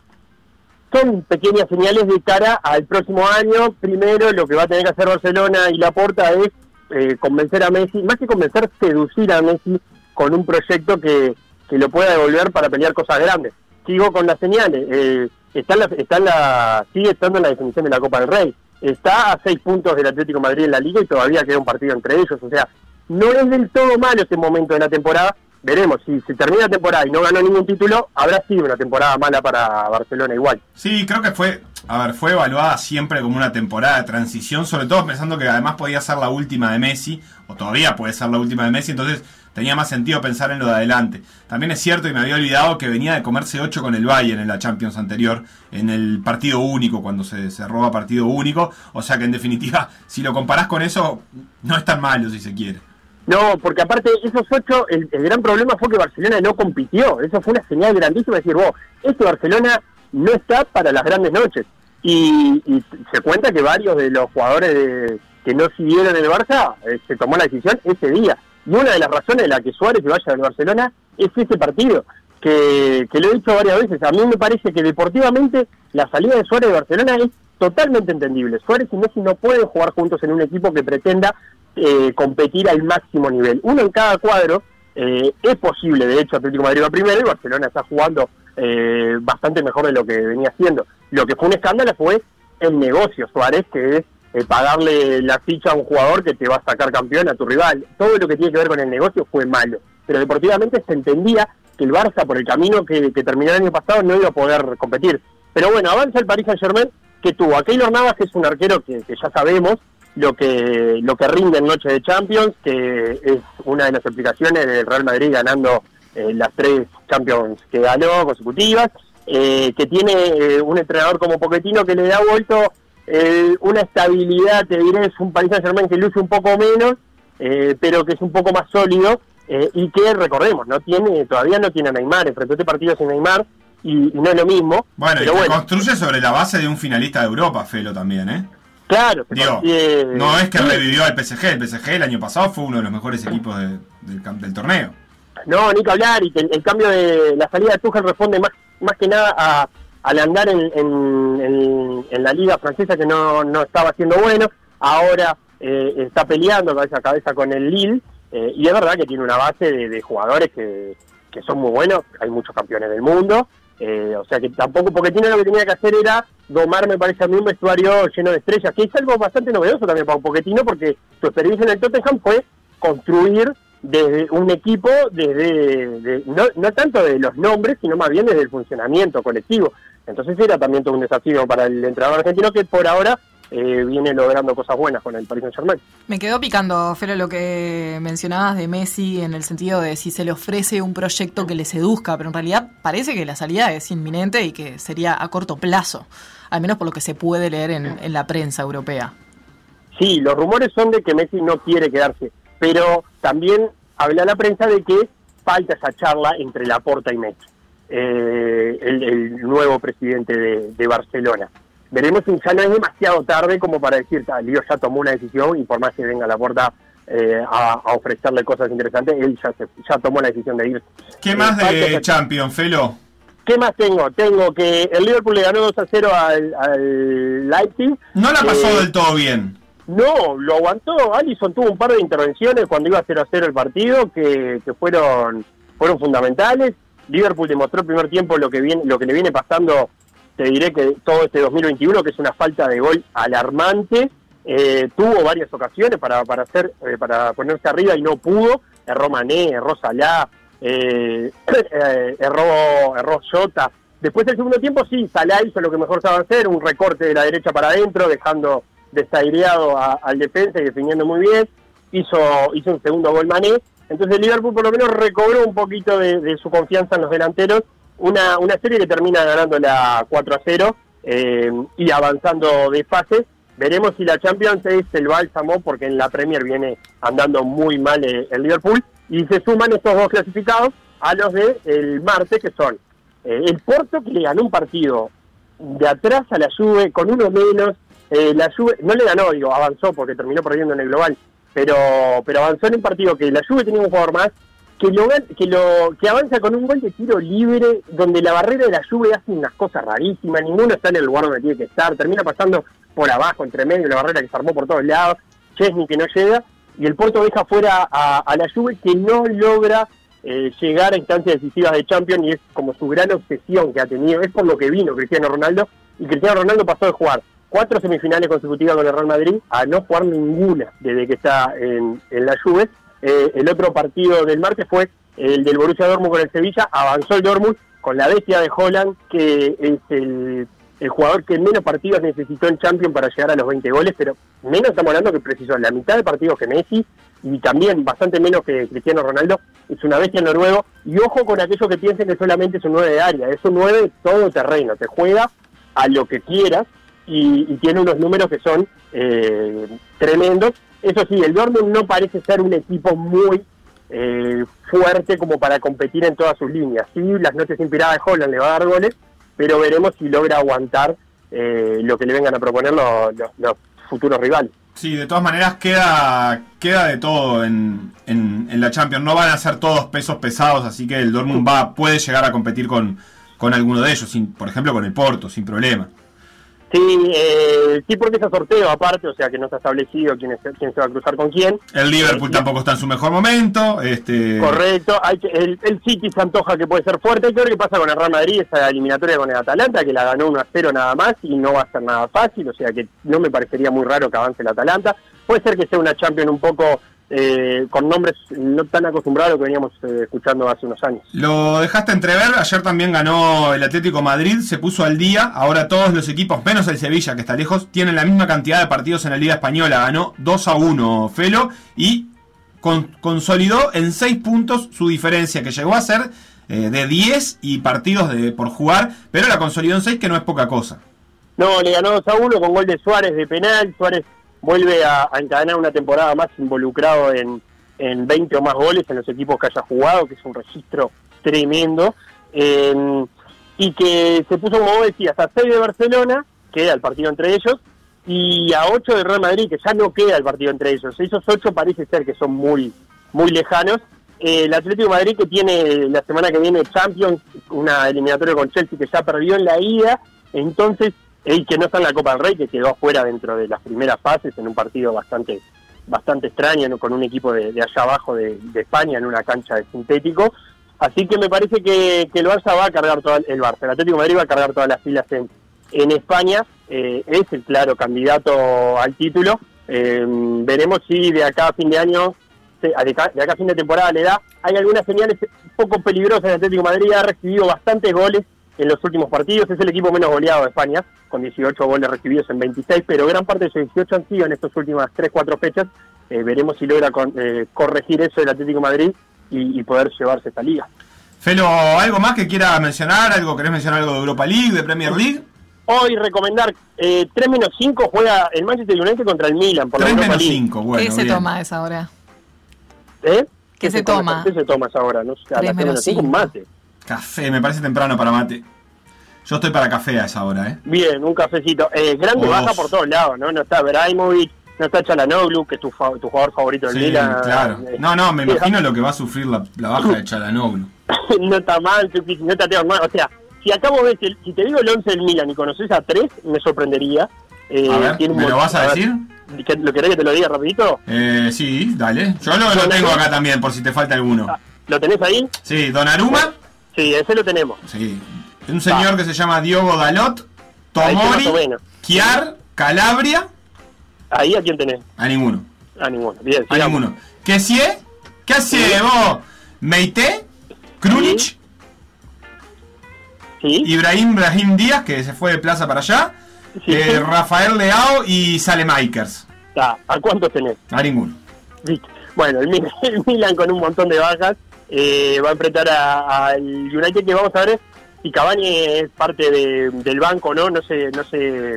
son pequeñas señales de cara al próximo año. Primero, lo que va a tener que hacer Barcelona y Laporta es eh, convencer a Messi, más que convencer, seducir a Messi con un proyecto que, que lo pueda devolver para pelear cosas grandes. Sigo con las señales. Eh, está la, está la, sigue estando en la definición de la Copa del Rey. Está a seis puntos del Atlético Madrid en la Liga y todavía queda un partido entre ellos. O sea, no es del todo malo este momento de la temporada. Veremos, si se termina la temporada y no ganó ningún título, habrá sido una temporada mala para Barcelona igual. Sí, creo que fue, a ver, fue evaluada siempre como una temporada de transición, sobre todo pensando que además podía ser la última de Messi, o todavía puede ser la última de Messi, entonces tenía más sentido pensar en lo de adelante. También es cierto, y me había olvidado, que venía de comerse 8 con el Bayern en la Champions anterior, en el partido único, cuando se, se roba partido único, o sea que en definitiva, si lo comparás con eso, no es tan malo si se quiere. No, porque aparte esos ocho, el, gran problema fue que Barcelona no compitió. Eso fue una señal grandísima. de decir, vos, este Barcelona no está para las grandes noches. Y, y se cuenta que varios de los jugadores de- que no siguieron el Barça eh, se tomó la decisión ese día. Y una de las razones de la que Suárez se vaya del Barcelona es ese partido, que, que lo he dicho varias veces. A mí me parece que deportivamente la salida de Suárez de Barcelona es totalmente entendible. Suárez y Messi no pueden jugar juntos en un equipo que pretenda eh, competir al máximo nivel. Uno en cada cuadro eh, es posible, de hecho, Atlético Madrid va primero y Barcelona está jugando eh, bastante mejor de lo que venía haciendo. Lo que fue un escándalo fue el negocio Suárez, que es eh, pagarle la ficha a un jugador que te va a sacar campeón a tu rival. Todo lo que tiene que ver con el negocio fue malo. Pero deportivamente se entendía que el Barça, por el camino que, terminó el año pasado, no iba a poder competir. Pero bueno, avanza el Paris Saint Germain, que tuvo a Keylor Navas, que es un arquero que, que ya sabemos lo que lo que rinde en noche de Champions, que es una de las explicaciones del Real Madrid ganando eh, las tres Champions que ganó consecutivas, eh, que tiene eh, un entrenador como Pochettino que le da vuelto eh, una estabilidad, te diré, es un Paris Saint Germain que luce un poco menos, eh, pero que es un poco más sólido eh, y que recordemos, no tiene todavía no tiene a Neymar, enfrentó este partido sin Neymar y, y no es lo mismo. Bueno, y pero bueno, construye sobre la base de un finalista de Europa, Felo, también, ¿eh? claro, Digo, no es que revivió al PSG, el PSG el año pasado fue uno de los mejores equipos de- del, del torneo. No, ni que hablar, y que el, el cambio de la salida de Tuchel responde más, más que nada a, al andar en, en- en- la liga francesa que no, no estaba haciendo bueno, ahora eh, está peleando cabeza a cabeza con el Lille, eh, y es verdad que tiene una base de, de jugadores que, que son muy buenos, hay muchos campeones del mundo, eh, o sea que tampoco, porque lo que tenía que hacer era domar, me parece a mí, un vestuario lleno de estrellas, que es algo bastante novedoso también para un Pochettino, porque su experiencia en el Tottenham fue construir desde un equipo, desde de- no, no tanto de los nombres, sino más bien desde el funcionamiento colectivo. Entonces era también todo un desafío para el entrenador argentino que por ahora eh, viene logrando cosas buenas con el Paris Saint Germain. Me quedó picando, Felo, lo que mencionabas de Messi en el sentido de si se le ofrece un proyecto que le seduzca, pero en realidad parece que la salida es inminente y que sería a corto plazo, al menos por lo que se puede leer en, en la prensa europea. Sí, los rumores son de que Messi no quiere quedarse, pero también habla la prensa de que falta esa charla entre Laporta y Messi, eh, el, el nuevo presidente de, de Barcelona. Veremos si ya no es demasiado tarde como para decir, "Ah, Lío ya tomó una decisión y por más que venga Laporta eh, a, a ofrecerle cosas interesantes, él ya, se- ya tomó la decisión de irse. ¿Qué Eh, más falta de Champions, Felo? ¿Qué más tengo? Tengo que el Liverpool le ganó 2 a 0 al, al Leipzig. No la pasó Eh, del todo bien. No, lo aguantó. Allison tuvo un par de intervenciones cuando iba 0 a 0 el partido que, que fueron fueron fundamentales. Liverpool demostró el primer tiempo lo que viene, lo que le viene pasando, te diré que todo este 2021, que es una falta de gol alarmante. Eh, tuvo varias ocasiones para para hacer eh, para ponerse arriba y no pudo. Erró Mané, erró Salah, eh, erró, erró Jota. Después del segundo tiempo sí, Salah hizo lo que mejor sabe hacer, un recorte de la derecha para adentro, dejando desaireado a- al defensa y definiendo muy bien. Hizo, hizo un segundo gol Mané. Entonces el Liverpool por lo menos recobró un poquito de, su confianza en los delanteros. Una, una serie que termina ganando la 4 a 0 eh, y avanzando de fase. Veremos si la Champions es el bálsamo, porque en la Premier viene andando muy mal eh, el Liverpool. Y se suman estos dos clasificados a los de el martes, que son eh, el Porto, que le ganó un partido de atrás a la Juve con uno menos. Eh, la Juve no le ganó, digo, avanzó porque terminó perdiendo en el global, pero pero avanzó en un partido que la Juve tenía un jugador más que lo que lo que avanza con un gol de tiro libre donde la barrera de la Juve hace unas cosas rarísimas, ninguno está en el lugar donde tiene que estar, termina pasando por abajo, entre medio, la barrera que se armó por todos lados, Chesney que no llega y el Porto deja fuera a, a la Juve que no logra eh, llegar a instancias decisivas de Champions y es como su gran obsesión que ha tenido, es por lo que vino Cristiano Ronaldo y Cristiano Ronaldo pasó de jugar cuatro semifinales consecutivas con el Real Madrid a no jugar ninguna desde que está en, en la Juve. Eh, el otro partido del martes fue el del Borussia Dortmund con el Sevilla, avanzó el Dortmund con la bestia de Holland, que es el, jugador que menos partidos necesitó en Champions para llegar a los 20 goles, pero menos estamos hablando que precisó la mitad de partidos que Messi y también bastante menos que Cristiano Ronaldo, es una bestia noruego, y ojo con aquellos que piensen que solamente es un 9 de área, es un 9 todo terreno, te juega a lo que quieras y, tiene unos números que son eh, tremendos. Eso sí, el Dortmund no parece ser un equipo muy eh, fuerte como para competir en todas sus líneas. Sí, las noches inspiradas de Holland le va a dar goles, pero veremos si logra aguantar eh, lo que le vengan a proponer los, futuros rivales. Sí, de todas maneras queda, queda de todo en, en, en la Champions. No van a ser todos pesos pesados, así que el Dortmund va, puede llegar a competir con, con alguno de ellos, sin, por ejemplo con el Porto, sin problema. Sí, eh, sí, porque es a sorteo aparte, o sea que no está establecido quién, es, quién se va a cruzar con quién. El Liverpool Eh, tampoco está en su mejor momento. Este, Correcto, hay que, el, el City se antoja que puede ser fuerte. Hay que ver qué pasa con el Real Madrid, esa eliminatoria con el Atalanta, que la ganó 1 a 0 nada más y no va a ser nada fácil, o sea que no me parecería muy raro que avance el Atalanta. Puede ser que sea una Champions un poco eh, con nombres no tan acostumbrados a lo que veníamos eh, escuchando hace unos años. Lo dejaste entrever, ayer también ganó el Atlético Madrid, se puso al día, ahora todos los equipos, menos el Sevilla que está lejos, tienen la misma cantidad de partidos en la Liga Española, ganó 2 a 1 Felo y con- consolidó en 6 puntos su diferencia, que llegó a ser eh, de 10 y partidos de, por jugar, pero la consolidó en 6 que no es poca cosa. No, le ganó 2 a 1 con gol de Suárez de penal. Suárez vuelve a, encadenar una temporada más involucrado en, en 20 o más goles en los equipos que haya jugado, que es un registro tremendo. Eh, y que se puso, como vos decías, a 6 de Barcelona, queda el partido entre ellos, y a 8 de Real Madrid, que ya no queda el partido entre ellos. Esos 8 parece ser que son muy, muy lejanos. Eh, el Atlético de Madrid que tiene la semana que viene Champions, una eliminatoria con Chelsea que ya perdió en la ida, entonces, y que no está en la Copa del Rey, que quedó afuera dentro de las primeras fases en un partido bastante bastante extraño, con un equipo de, allá abajo de, España en una cancha de sintético. Así que me parece que, el Barça va a cargar todo el Barça, el Atlético de Madrid va a cargar todas las filas en, en España, eh, es el claro candidato al título. Eh, veremos si de acá a fin de año, de acá, de acá a fin de temporada le da. Hay algunas señales poco peligrosas. El Atlético Madrid ha recibido bastantes goles en los últimos partidos. Es el equipo menos goleado de España, con 18 goles recibidos en 26, pero gran parte de esos 18 han sido en estas últimas 3-4 fechas. Eh, veremos si logra con- eh, corregir eso el Atlético de Madrid y, y poder llevarse esta liga. Felo, ¿algo más que quiera mencionar? ¿Algo querés mencionar algo de Europa League, de Premier League? Hoy recomendar, eh, 3 menos 5 juega el Manchester United contra el Milan por la 3 Europa menos League. 5, bueno. ¿Qué se bien. toma a esa hora? ¿Eh? ¿Qué se toma? ¿Qué se toma a esa hora? No sé, a Tres las 3 menos menos 5 un mate. Café, me parece temprano para mate. Yo estoy para café a esa hora, ¿eh? Bien, un cafecito. Eh, grande baja por todos lados, ¿no? No está Braimovic, no está Chalanoglu, que es tu, tu jugador favorito del Sí, Milan. claro. Eh, No, no, me imagino lo que va a sufrir la, la baja de Chalanoglu. no está mal, no está Teo Hernández. O sea, si acabo de ver, si te digo el 11 del Milan y conoces a 3, me sorprendería. Eh, A ver, ¿me lo vas a decir? ¿qué- ¿Lo querés que te lo diga rapidito? Eh, sí, dale. Yo lo, lo tengo acá también, por si te falta alguno. ¿Lo tenés ahí? Sí, Donnarumma. Sí, ese lo tenemos. Sí. Un señor que se llama Diogo Dalot. Tomori. Chiar. Calabria. Ahí a quién tenés. A ninguno. A ninguno. Bien, A ninguno. ¿Qué si ¿Qué hace vos? Meite. Krunic. Sí, Ibrahim Brahim Díaz, que se fue de plaza para allá. Sí. eh, Rafael Leao y Salemakers. ¿A cuántos tenés? A ninguno. Bueno, el Milan, el Milan con un montón de bajas eh, va a enfrentar al United que vamos a ver si Cavani es parte de- del banco, ¿no? No se, no se,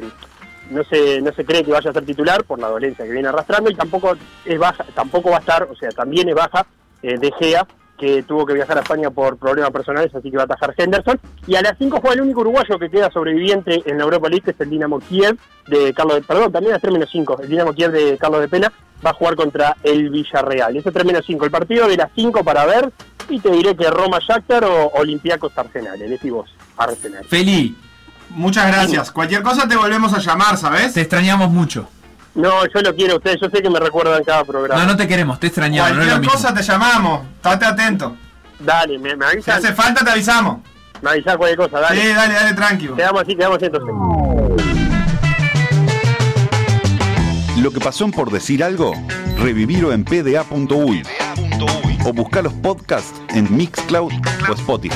no se, no se cree que vaya a ser titular por la dolencia que viene arrastrando y tampoco es baja, tampoco va a estar, o sea, también es baja eh, De Gea que tuvo que viajar a España por problemas personales, así que va a atajar Henderson. Y a las 5 juega el único uruguayo que queda sobreviviente en la Europa League, que es el Dinamo Kiev de Carlos de, perdón, también a 3 menos 5, el Dinamo Kiev de Carlos de Pena va a jugar contra el Villarreal. Ese 3 menos 5, el partido de las 5 para ver, y te diré que Roma Shakhtar o Olympiacos Arsenal, elegí vos, Arsenal. Feli, Muchas gracias. Cualquier cosa te volvemos a llamar, ¿sabes? te extrañamos mucho. No, yo lo quiero a ustedes, yo sé que me recuerdan cada programa. No, no te queremos, te extrañamos. No es lo Cualquier mismo. cosa te llamamos. Estate atento. Dale, me, me Si hace falta, te avisamos. me avisan cualquier cosa, dale. Sí, dale, dale, tranquilo. Quedamos así, quedamos así entonces. Lo que pasó en por decir algo, revivirlo en pda.uy o buscar los podcasts en Mixcloud o Spotify.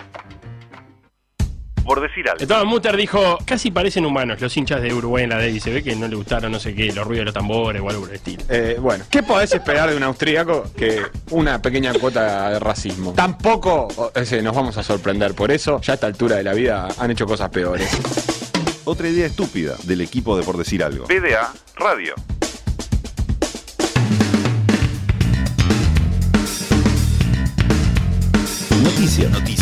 Por decir algo. Entonces Mutter dijo, casi parecen humanos los hinchas de Uruguay en la D y se ve que no le gustaron no sé qué, los ruidos de los tambores o algo por el estilo. Eh, bueno, ¿qué podés esperar de un austríaco que una pequeña cuota de racismo? Tampoco ese, nos vamos a sorprender por eso. Ya a esta altura de la vida han hecho cosas peores. Otra idea estúpida del equipo de por decir algo. PDA Radio. Noticias, noticias.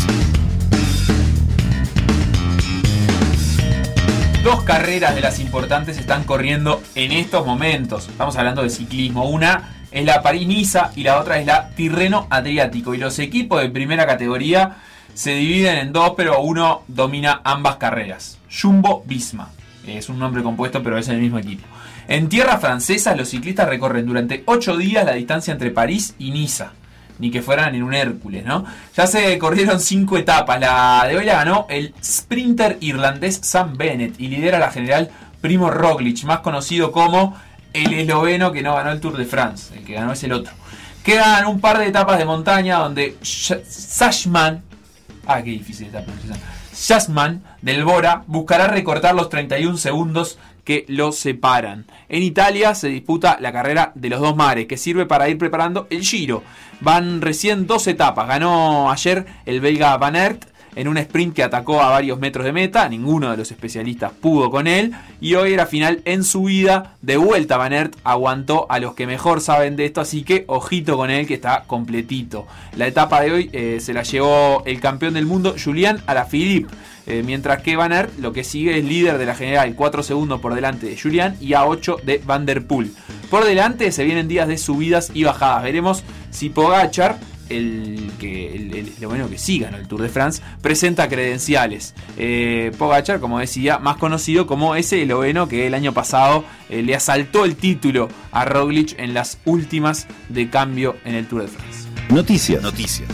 Dos carreras de las importantes están corriendo en estos momentos. Estamos hablando de ciclismo. Una es la París-Niza y la otra es la Tirreno Adriático. Y los equipos de primera categoría se dividen en dos, pero uno domina ambas carreras. Jumbo Visma. Es un nombre compuesto, pero es el mismo equipo. En tierra francesa, los ciclistas recorren durante 8 días la distancia entre París y Niza. Ni que fueran en un Hércules, ¿no? Ya se corrieron cinco etapas. La de hoy la ganó el sprinter irlandés Sam Bennett y lidera la general Primo Roglic, más conocido como el esloveno que no ganó el Tour de France. El que ganó es el otro. Quedan un par de etapas de montaña donde Sh- Sashman, ah, qué difícil esta pronunciación, Shasman del Bora buscará recortar los 31 segundos que lo separan. En Italia se disputa la carrera de los dos mares, que sirve para ir preparando el Giro. Van recién dos etapas. Ganó ayer el belga Van Aert en un sprint que atacó a varios metros de meta. Ninguno de los especialistas pudo con él. Y hoy era final en subida. De vuelta Van Aert aguantó a los que mejor saben de esto. Así que ojito con él que está completito. La etapa de hoy eh, se la llevó el campeón del mundo Julián Alaphilippe. Eh, mientras que Van Aert lo que sigue es líder de la general, 4 segundos por delante de Julián y a 8 de Van der Poel. Por delante se vienen días de subidas y bajadas. Veremos si Pogachar, el que el, el esloveno que sí ganó el Tour de France, presenta credenciales. Eh, Pogachar, como decía, más conocido como ese esloveno que el año pasado eh, le asaltó el título a Roglic en las últimas de cambio en el Tour de France. Noticias, noticias.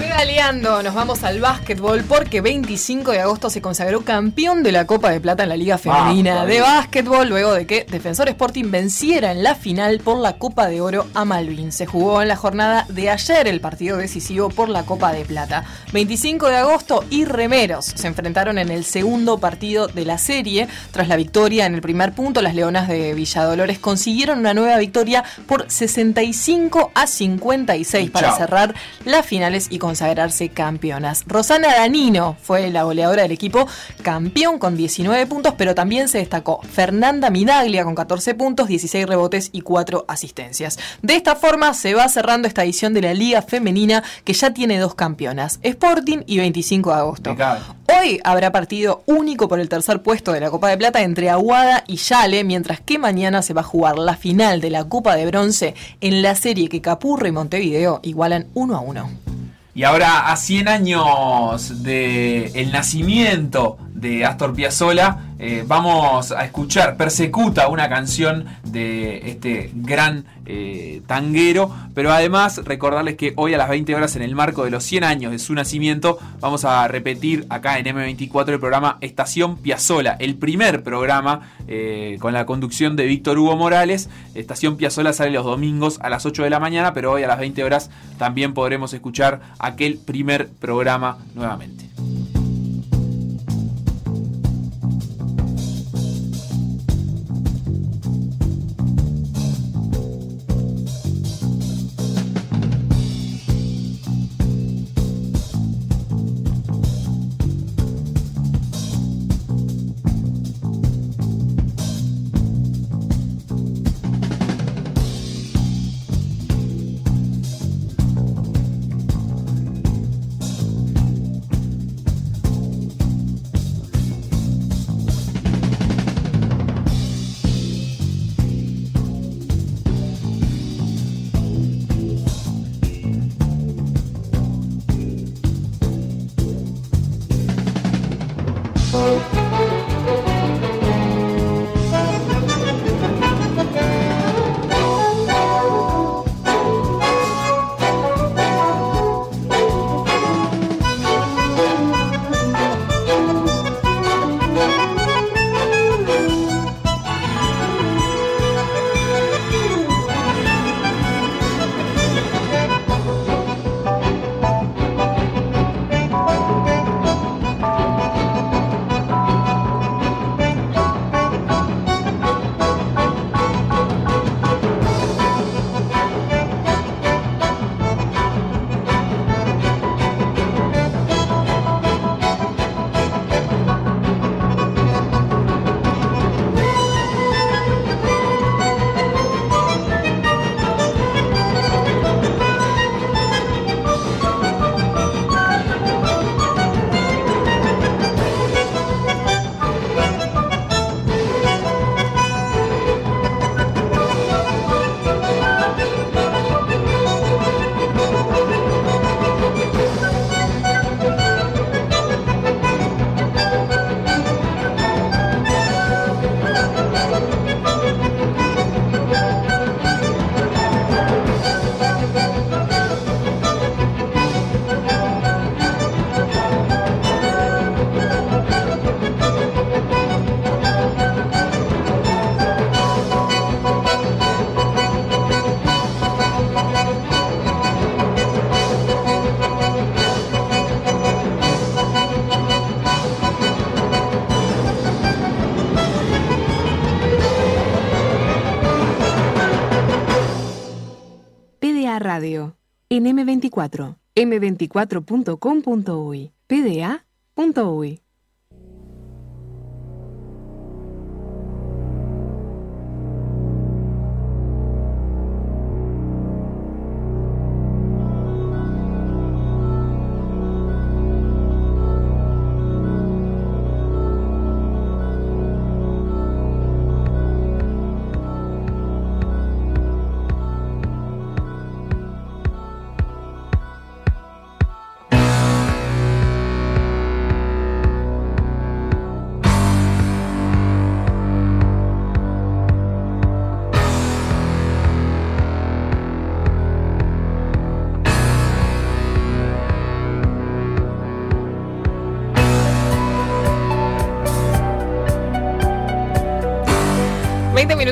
Pedaleando, nos vamos al básquetbol porque 25 de agosto se consagró campeón de la Copa de Plata en la Liga Femenina Ah, de básquetbol luego de que Defensor Sporting venciera en la final por la Copa de Oro a Malvin. Se jugó en la jornada de ayer el partido decisivo por la Copa de Plata. 25 de agosto y Remeros se enfrentaron en el segundo partido de la serie. Tras la victoria en el primer punto, las Leonas de Villadolores consiguieron una nueva victoria por 65 a 56 para cerrar las finales y consagrarse campeonas. Rosana Danino fue la goleadora del equipo, campeón con 19 puntos, pero también se destacó Fernanda Minaglia con 14 puntos, 16 rebotes y 4 asistencias. De esta forma se va cerrando esta edición de la Liga Femenina que ya tiene dos campeonas, Sporting y 25 de agosto. Hoy habrá partido único por el tercer puesto de la Copa de Plata entre Aguada y Yale, mientras que mañana se va a jugar la final de la Copa de Bronce en la serie que Capurro y Montevideo igualan 1 a 1. Y ahora, a 100 años de el nacimiento de Astor Piazzolla, eh, vamos a escuchar Persecuta, una canción de este gran eh, tanguero. Pero además, recordarles que hoy a las 20 horas, en el marco de los 100 años de su nacimiento, vamos a repetir acá en M24 el programa Estación Piazzola, el primer programa eh, con la conducción de Víctor Hugo Morales. Estación Piazzola sale los domingos a las 8 de la mañana, pero hoy a las 20 horas también podremos escuchar aquel primer programa nuevamente. En M24, m24.com.uy, pda.uy.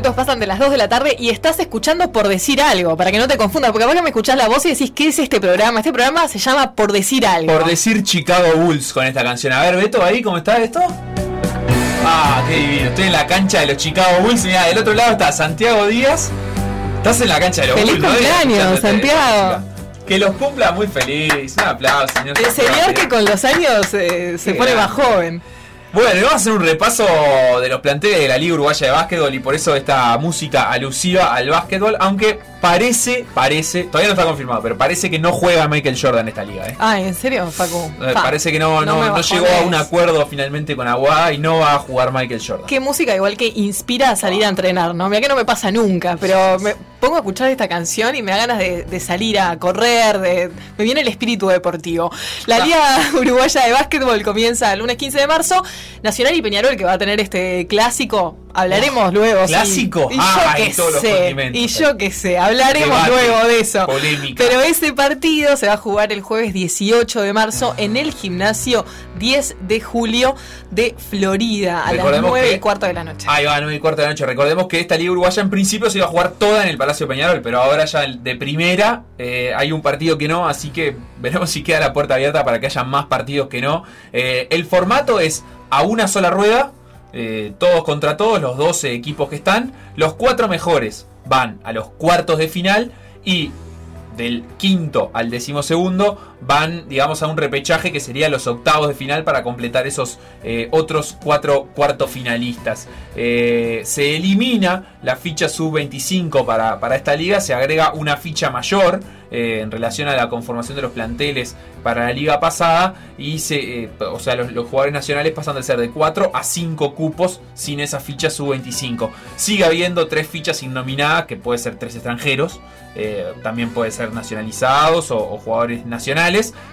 minutos pasan de las 2 de la tarde y estás escuchando por decir algo, para que no te confundas, porque ahora me escuchás la voz y decís, ¿qué es este programa? Este programa se llama Por decir algo. Por decir Chicago Bulls con esta canción. A ver, Beto, ahí, ¿cómo está esto? Ah, qué divino. Estoy en la cancha de los Chicago Bulls. Mira, del otro lado está Santiago Díaz. Estás en la cancha de los ¡Feliz Bulls. ¿no? cumpleaños. Santiago! Que los cumpla muy feliz. Un aplauso, señor. El señor que con los años eh, se Qué pone más joven. Bueno, vamos a hacer un repaso de los planteles de la Liga Uruguaya de Básquetbol y por eso esta música alusiva al básquetbol, aunque parece, parece, todavía no está confirmado, pero parece que no juega Michael Jordan en esta liga. ¿eh? Ah, ¿en serio, Facu? Eh, parece que no, no, llegó a un acuerdo finalmente con Aguada y no va a jugar Michael Jordan. Qué música igual que inspira a salir a entrenar, ¿no? Mira que no me pasa nunca, pero me pongo a escuchar esta canción y me da ganas de, de salir a correr, de, me viene el espíritu deportivo. La Liga Uruguaya de Básquetbol comienza el lunes 15 de marzo. Nacional y Peñarol, que va a tener este clásico, hablaremos luego. sí. ¿Clásico? Y yo Ah, todos los sé, y yo qué sé, hablaremos Debate, luego de eso. polémica. Pero ese partido se va a jugar el jueves 18 de marzo en el gimnasio 10 de julio de Florida a las Recordemos 9 que- y cuarto de la noche. Ahí va, 9 y cuarto de la noche. Recordemos que esta Liga Uruguaya en principio se iba a jugar toda en el Palacio Peñarol, pero ahora ya de primera eh, hay un partido que no, así que veremos si queda la puerta abierta para que haya más partidos que no. Eh, el formato es a una sola rueda, eh, todos contra todos, los 12 equipos que están. Los cuatro mejores van a los cuartos de final y del quinto al decimosegundo van, digamos, a un repechaje que sería los octavos de final para completar esos eh, otros cuatro cuartos finalistas. Eh, se elimina la ficha sub-25 para, para esta liga, se agrega una ficha mayor eh, en relación a la conformación de los planteles para la liga pasada y se, o sea, los, jugadores nacionales pasan de ser de 4 a 5 cupos sin esa ficha sub-25. Sigue habiendo tres fichas innominadas, que puede ser tres extranjeros, también puede ser nacionalizados o jugadores nacionales,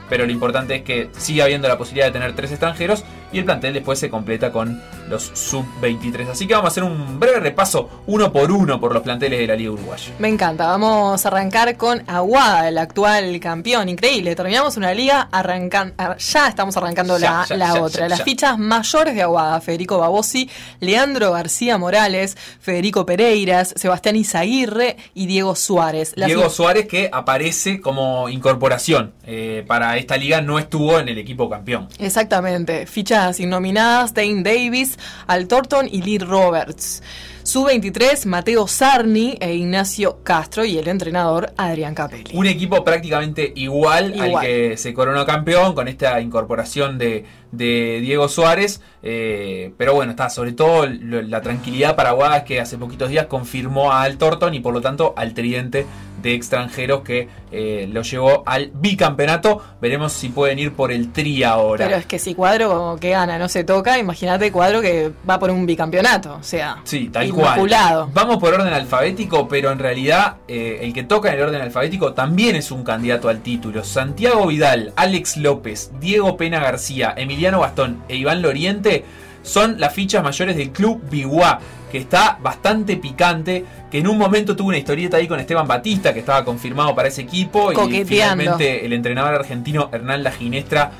pero lo importante es que sigue habiendo la posibilidad de tener tres extranjeros y el plantel después se completa con los sub-23. Así que vamos a hacer un breve repaso uno por uno por los planteles de la Liga Uruguaya. Me encanta. Vamos a arrancar con Aguada, el actual campeón. Increíble. Terminamos una liga, arrancan, ah, ya estamos arrancando Ya, la, ya, la ya, otra. Las fichas mayores de Aguada. Federico Babosi, Leandro García Morales, Federico Pereiras, Sebastián Izaguirre y Diego Suárez. Diego Suárez que aparece como incorporación eh, para esta liga, no estuvo en el equipo campeón. Exactamente. Fichas innominadas, Dane Davis, Al Thornton y Lee Roberts. Sub-23, Mateo Sarni e Ignacio Castro y el entrenador Adrián Capelli. Un equipo prácticamente igual, al que se coronó campeón con esta incorporación de, de Diego Suárez. eh, pero bueno, está sobre todo la tranquilidad para Aguada es que hace poquitos días confirmó a Al Thornton y por lo tanto al tridente de extranjeros que eh, lo llevó al bicampeonato. Veremos si pueden ir por el tri ahora. Pero es que si cuadro que gana no se toca, imagínate cuadro que va por un bicampeonato. O sea, Sí, tal inmaculado. cual. Vamos por orden alfabético, pero en realidad eh, el que toca en el orden alfabético también es un candidato al título. Santiago Vidal, Alex López, Diego Pena García, Emiliano Bastón e Iván Loriente son las fichas mayores del club Biguá, que está bastante picante, que en un momento tuvo una historieta ahí con Esteban Batista, que estaba confirmado para ese equipo, y finalmente el entrenador argentino Hernán La Ginestra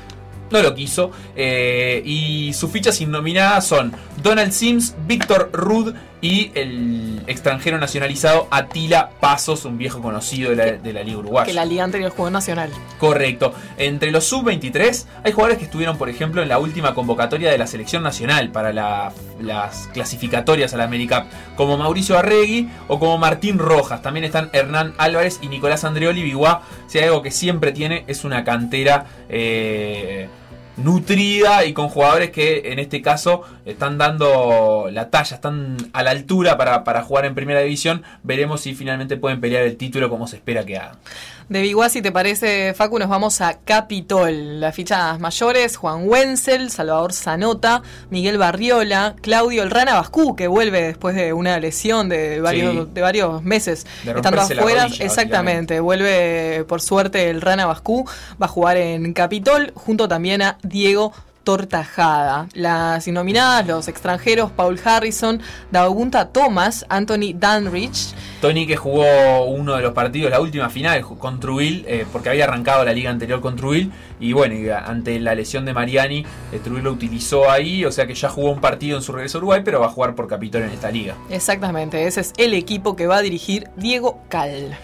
no lo quiso. eh, y sus fichas innominadas son Donald Sims, Víctor Rud y el extranjero nacionalizado Atila Pasos, un viejo conocido de la, de la Liga Uruguaya. Que la liga anterior jugó Nacional. Correcto. Entre los sub-23 hay jugadores que estuvieron, por ejemplo, en la última convocatoria de la selección nacional para la- las clasificatorias a la AmeriCup, como Mauricio Arregui o como Martín Rojas. También están Hernán Álvarez y Nicolás Andreoli. Biguá, si hay algo que siempre tiene, es una cantera. eh, nutrida y con jugadores que en este caso están dando la talla, están a la altura para, para jugar en primera división. Veremos si finalmente pueden pelear el título como se espera que hagan. De Biguá, si te parece, Facu, nos vamos a Capitol. Las fichas mayores, Juan Wenzel, Salvador Zanota, Miguel Barriola, Claudio El Rana Bascú, que vuelve después de una lesión de varios, Sí. de varios meses De estando afuera. rodilla, Exactamente, vuelve por suerte el Rana Bascú, va a jugar en Capitol, junto también a Diego Tortajada. Las innominadas, los extranjeros, Paul Harrison, Dagunta Thomas, Anthony Danrich, Tony que jugó uno de los partidos, la última final con Trujillo, eh, porque había arrancado la liga anterior con Trujillo, y bueno, y ante la lesión de Mariani, eh, Trujillo lo utilizó ahí, o sea que ya jugó un partido en su regreso a Uruguay, pero va a jugar por Capitol en esta liga. Exactamente, ese es el equipo que va a dirigir Diego Cal.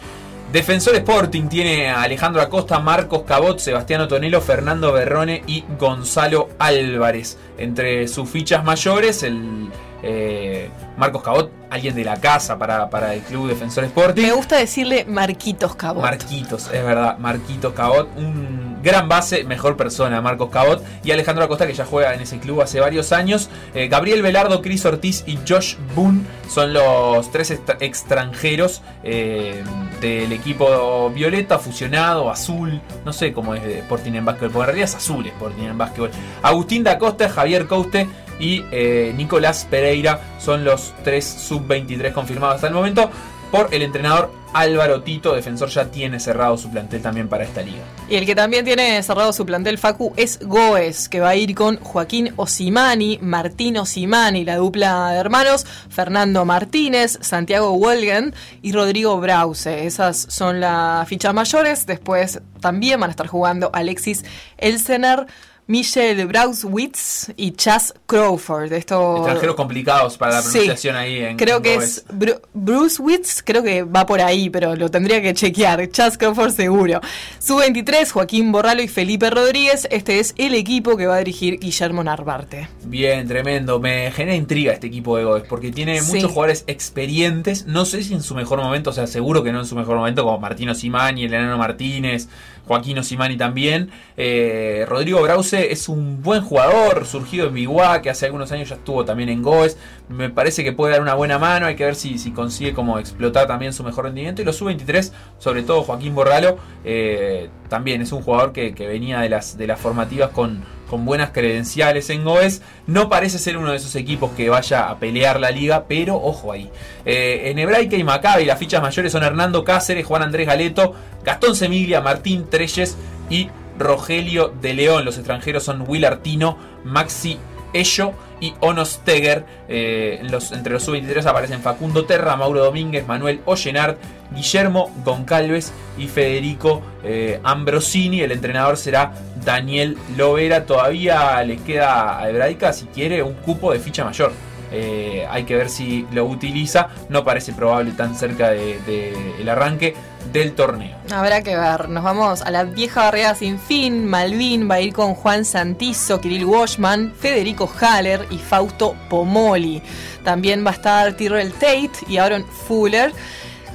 Defensor Sporting tiene a Alejandro Acosta, Marcos Cabot, Sebastián Tonelo, Fernando Berrone y Gonzalo Álvarez. Entre sus fichas mayores, el eh, Marcos Cabot, alguien de la casa para, para el club Defensor Sporting. Me gusta decirle Marquitos Cabot. Marquitos, es verdad, Marquitos Cabot, un gran base, mejor persona, Marcos Cabot, y Alejandro Acosta que ya juega en ese club hace varios años. Eh, Gabriel Velardo, Cris Ortiz y Josh Boone son los tres extra- extranjeros eh, del equipo violeta, fusionado, azul, no sé cómo es Sporting en básquetbol, porque en realidad es azul Sporting en básquetbol. Agustín da Costa, Javier Couste y eh, Nicolás Pereira son los tres sub-23 confirmados hasta el momento por el entrenador Álvaro Tito. Defensor ya tiene cerrado su plantel también para esta liga. Y el que también tiene cerrado su plantel Facu es Goes, que va a ir con Joaquín Osimani, Martín Osimani, la dupla de hermanos, Fernando Martínez, Santiago Wolgen y Rodrigo Brause. Esas son las fichas mayores. Después también van a estar jugando Alexis Elsener. Michelle Brauswitz y Chas Crawford. Esto Extranjeros complicados para la Sí. pronunciación ahí en Creo en que es Bru- Bruce Witz, creo que va por ahí, pero lo tendría que chequear. Chas Crawford seguro. Su 23, Joaquín Borralo y Felipe Rodríguez. Este es el equipo que va a dirigir Guillermo Narvarte. Bien, tremendo. Me genera intriga este equipo de Goes porque tiene Sí. muchos jugadores experientes. No sé si en su mejor momento, o sea, seguro que no en su mejor momento, como Martino Simani, el Enano Martínez, Joaquín Osimani también. Eh, Rodrigo Brause es un buen jugador, surgido en Biguá, que hace algunos años ya estuvo también en Goes. Me parece que puede dar una buena mano. Hay que ver si, si consigue como explotar también su mejor rendimiento. Y los sub-23, sobre todo Joaquín Borralo, eh, también es un jugador que, que venía de las, de las formativas con, con buenas credenciales en Goes. No parece ser uno de esos equipos que vaya a pelear la liga, pero ojo ahí. Eh, en Hebraica y Maccabi las fichas mayores son Hernando Cáceres, Juan Andrés Galeto, Gastón Semiglia, Martín Treyes y Rogelio de León. Los extranjeros son Will Artino, Maxi Ello y Onosteger. Eh, entre los sub-23 aparecen Facundo Terra, Mauro Domínguez, Manuel Ollenard, Guillermo Goncalves y Federico eh, Ambrosini. El entrenador será Daniel Lovera. Todavía le queda a Hebraica, si quiere, un cupo de ficha mayor. Eh, hay que ver si lo utiliza. No parece probable tan cerca del de, el arranque del torneo. Habrá que ver. Nos vamos a la vieja barrera sin fin. Malvin va a ir con Juan Santizo, Kirill Washman, Federico Haller y Fausto Pomoli. También va a estar Tyrell Tate y Aaron Fuller.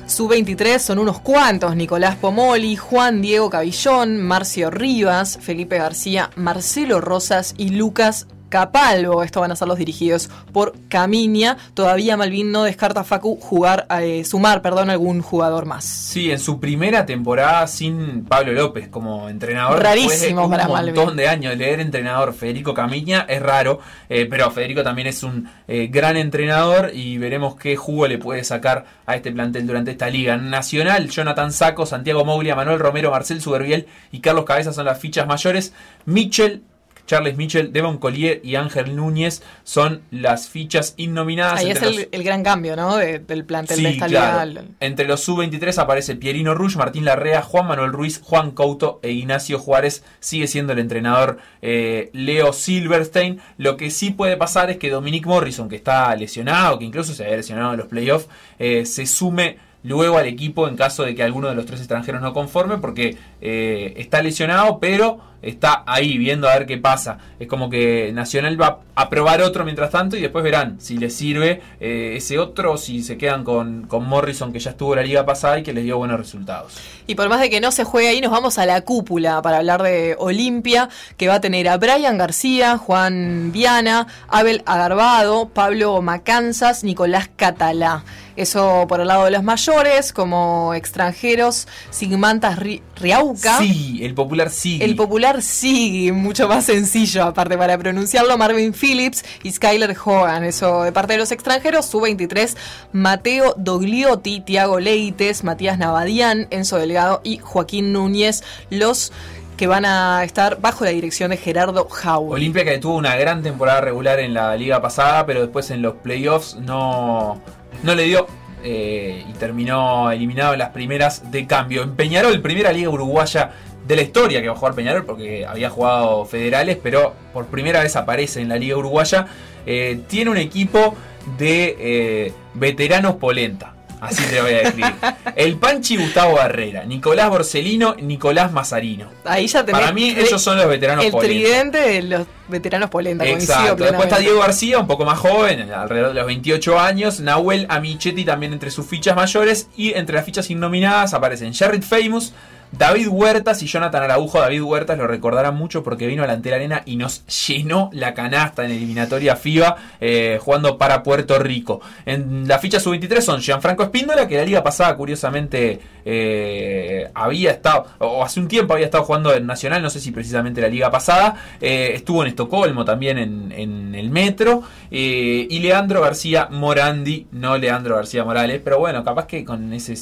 Su 23 son unos cuantos: Nicolás Pomoli, Juan Diego Cabillón, Marcio Rivas, Felipe García, Marcelo Rosas y Lucas Capalvo. Estos van a ser los dirigidos por Caminia. Todavía Malvin no descarta Facu jugar, eh, sumar, perdón, algún jugador más. Sí, en su primera temporada sin Pablo López como entrenador. Rarísimo después de un para montón Malvin. de años de leer entrenador Federico Camiña es raro, eh, pero Federico también es un eh, gran entrenador y veremos qué jugo le puede sacar a este plantel durante esta liga. Nacional, Jonathan Saco, Santiago Moglia, Manuel Romero, Marcel Suberbiel y Carlos Cabeza son las fichas mayores. Michel Charles Mitchell, Devon Collier y Ángel Núñez son las fichas innominadas. Ahí es el, los- el gran cambio, ¿no? De- del plantel de Sí, esta claro. liga. Entre los sub-23 aparece Pierino Rush, Martín Larrea, Juan Manuel Ruiz, Juan Couto e Ignacio Juárez. Sigue siendo el entrenador eh, Leo Silverstein. Lo que sí puede pasar es que Dominic Morrison, que está lesionado, que incluso se había lesionado en los playoffs, eh, se sume luego al equipo en caso de que alguno de los tres extranjeros no conforme, porque eh, está lesionado, pero está ahí viendo a ver qué pasa. Es como que Nacional va a probar otro mientras tanto y después verán si les sirve eh, ese otro o si se quedan con, con Morrison que ya estuvo en la liga pasada y que les dio buenos resultados. Y por más de que no se juegue ahí, nos vamos a la cúpula para hablar de Olimpia, que va a tener a Brian García, Juan Viana, Abel Agarbado, Pablo Macanzas, Nicolás Catalá. Eso por el lado de los mayores, como extranjeros, Sigmantas Ri- Riauca. Sí, el popular sí. El popular Sigui, mucho más sencillo, aparte para pronunciarlo, Marvin Phillips y Skyler Hogan. Eso de parte de los extranjeros, su 23, Mateo Dogliotti, Tiago Leites, Matías Navadian, Enzo Delgado y Joaquín Núñez, los que van a estar bajo la dirección de Gerardo Howard. Olimpia que tuvo una gran temporada regular en la liga pasada, pero después en los playoffs no, no le dio eh, y terminó eliminado en las primeras de cambio. En Peñarol, primera liga uruguaya de la historia que va a jugar Peñarol, porque había jugado federales, pero por primera vez aparece en la liga uruguaya. Eh, tiene un equipo de eh, veteranos polenta. Así te lo voy a describir. El Panchi Gustavo Barrera, Nicolás Borsellino, Nicolás Mazarino. Ahí ya tenés Para mí ellos son los veteranos el polenta. tridente de los veteranos polenta. Exacto. Después está. Diego García, un poco más joven, alrededor de los 28 años. Nahuel Amichetti también entre sus fichas mayores. Y entre las fichas innominadas aparecen Jared Famous, David Huertas y Jonathan Araujo. David Huertas lo recordarán mucho porque vino a la Arena y nos llenó la canasta en eliminatoria FIBA eh, jugando para Puerto Rico. En la ficha sub-23 son Gianfranco Espíndola, que la liga pasada curiosamente eh, había estado, o hace un tiempo había estado jugando en Nacional, no sé si precisamente la liga pasada. Eh, estuvo en Estocolmo también en, en el Metro. y Leandro García Morandi, no Leandro García Morales, pero bueno, capaz que con ese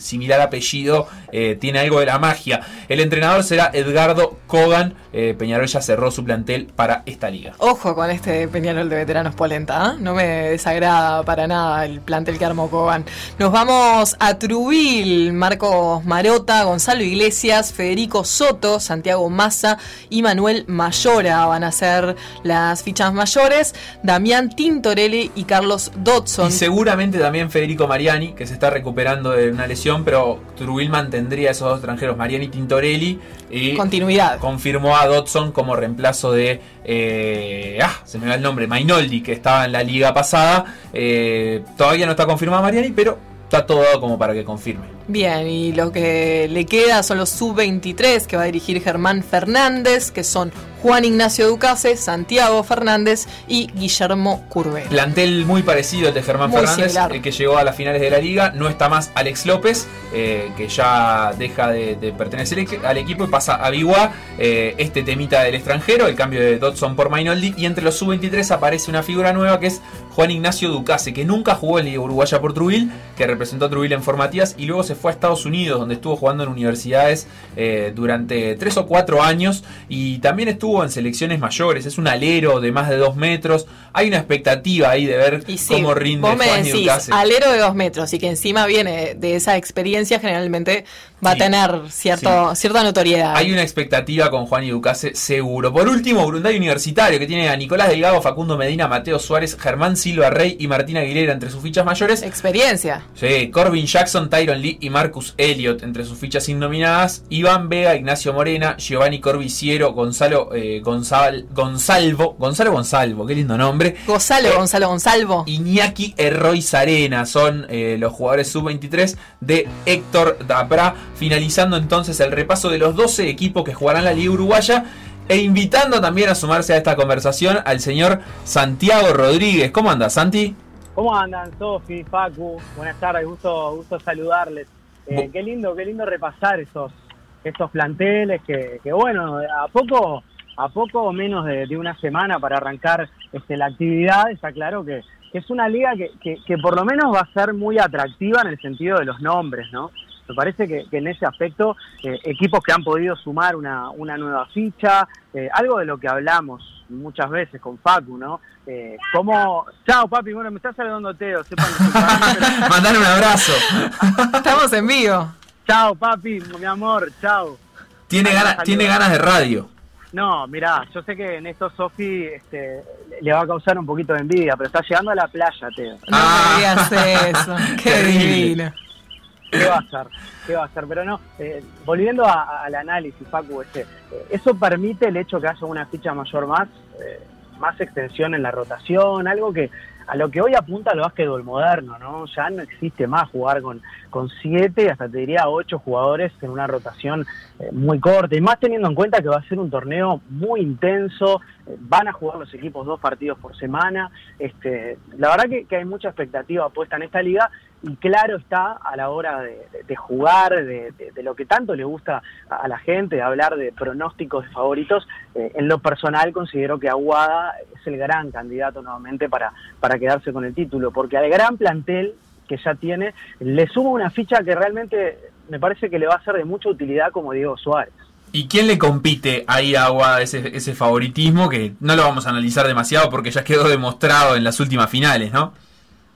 similar apellido eh, tiene algo de la magia. El entrenador será Edgardo Kogan. Eh, Peñarol ya cerró su plantel para esta liga. Ojo con este Peñarol de veteranos polenta, ¿ah? no me desagrada para nada el plantel que armó Coban. Nos vamos a Trubil, Marcos Marota, Gonzalo Iglesias, Federico Soto, Santiago Massa y Manuel Mayora van a ser las fichas mayores, Damián Tintorelli y Carlos Dodson. Y seguramente también Federico Mariani, que se está recuperando de una lesión, pero Trubil mantendría a esos dos extranjeros, Mariani Tintorelli. Y Continuidad. confirmó a Dodson como reemplazo de. eh, ah, se me va el nombre, Mainoldi, que estaba en la liga pasada. Eh, todavía no está confirmado Mariani, pero está todo dado como para que confirme. Bien, y lo que le queda son los sub-23 que va a dirigir Germán Fernández, que son Juan Ignacio Ducase, Santiago Fernández y Guillermo Curve. Plantel muy parecido al de Germán Muy Fernández, el que llegó a las finales de la liga. No está más Alex López, eh, que ya deja de, de pertenecer al- al equipo y pasa a Biguá. eh, este temita del extranjero, el cambio de Dodson por Mainoldi. Y entre los sub-23 aparece una figura nueva que es Juan Ignacio Ducase, que nunca jugó en Liga Uruguaya por Trubil, que representó a Trubil en formativas y luego se fue a Estados Unidos, donde estuvo jugando en universidades eh, durante tres o cuatro años y también estuvo en selecciones mayores. Es un alero de más de dos metros. Hay una expectativa ahí de ver Y sí, cómo rinde vos me Juan decís, alero de dos metros y que encima viene de esa experiencia, generalmente va a tener cierto, cierta notoriedad. Hay una expectativa con Juan y Ducase seguro. Por último, Brunday Universitario, que tiene a Nicolás Delgado, Facundo Medina, Mateo Suárez, Germán Silva Rey y Martín Aguilera entre sus fichas mayores. Experiencia. Sí, Corbin Jackson, Tyron Lee y Marcus Elliott entre sus fichas innominadas. Iván Vega, Ignacio Morena, Giovanni Corbiciero, Gonzalo eh, Gonzal- Gonzalvo, Gonzalo Gonzalvo, qué lindo nombre. Gonzalo, Gonzalo Gonzalvo. Iñaki Herroy Sarena son eh, los jugadores sub-23 de Héctor Dapra, finalizando entonces el repaso de los 12 equipos que jugarán la Liga Uruguaya e invitando también a sumarse a esta conversación al señor Santiago Rodríguez. ¿Cómo anda, Santi? ¿Cómo andan, Sofi, Facu? Buenas tardes, gusto, gusto saludarles. Eh, qué lindo, qué lindo repasar esos, esos planteles que, que bueno, a poco, a poco menos de, de una semana para arrancar este, la actividad, está claro que, que es una liga que, que, que por lo menos va a ser muy atractiva en el sentido de los nombres, ¿no? Me parece que, que en ese aspecto, eh, equipos que han podido sumar una, una nueva ficha, eh, algo de lo que hablamos muchas veces con Facu, ¿no? Eh, como, chao papi, bueno, me está saludando Teo, sepan que Mandale un abrazo. Estamos en vivo. Chao papi, mi amor, chao. Tiene, ganas, tiene ganas de radio. No, mirá, yo sé que en esto Sofi este, le va a causar un poquito de envidia, pero está llegando a la playa, Teo. No me digas eso. Qué Terrible. divino. ¿Qué va a hacer? ¿Qué va a hacer? Pero no, eh, volviendo a- al análisis, Facu, este, eh, eso permite el hecho que haya una ficha mayor más, eh, más extensión en la rotación, algo que a lo que hoy apunta el básquetbol moderno, ¿no? Ya no existe más jugar con, con siete, hasta te diría ocho jugadores en una rotación eh, muy corta, y más teniendo en cuenta que va a ser un torneo muy intenso, eh, van a jugar los equipos dos partidos por semana, este, la verdad que, que hay mucha expectativa puesta en esta liga, y claro está a la hora de, jugar, de, lo que tanto le gusta a, la gente, de hablar de pronósticos favoritos, eh, en lo personal considero que Aguada es el gran candidato nuevamente para, para quedarse con el título, porque al gran plantel que ya tiene, le suma una ficha que realmente me parece que le va a ser de mucha utilidad como Diego Suárez. ¿Y quién le compite ahí a Aguada ese, ese favoritismo que no lo vamos a analizar demasiado porque ya quedó demostrado en las últimas finales, ¿no?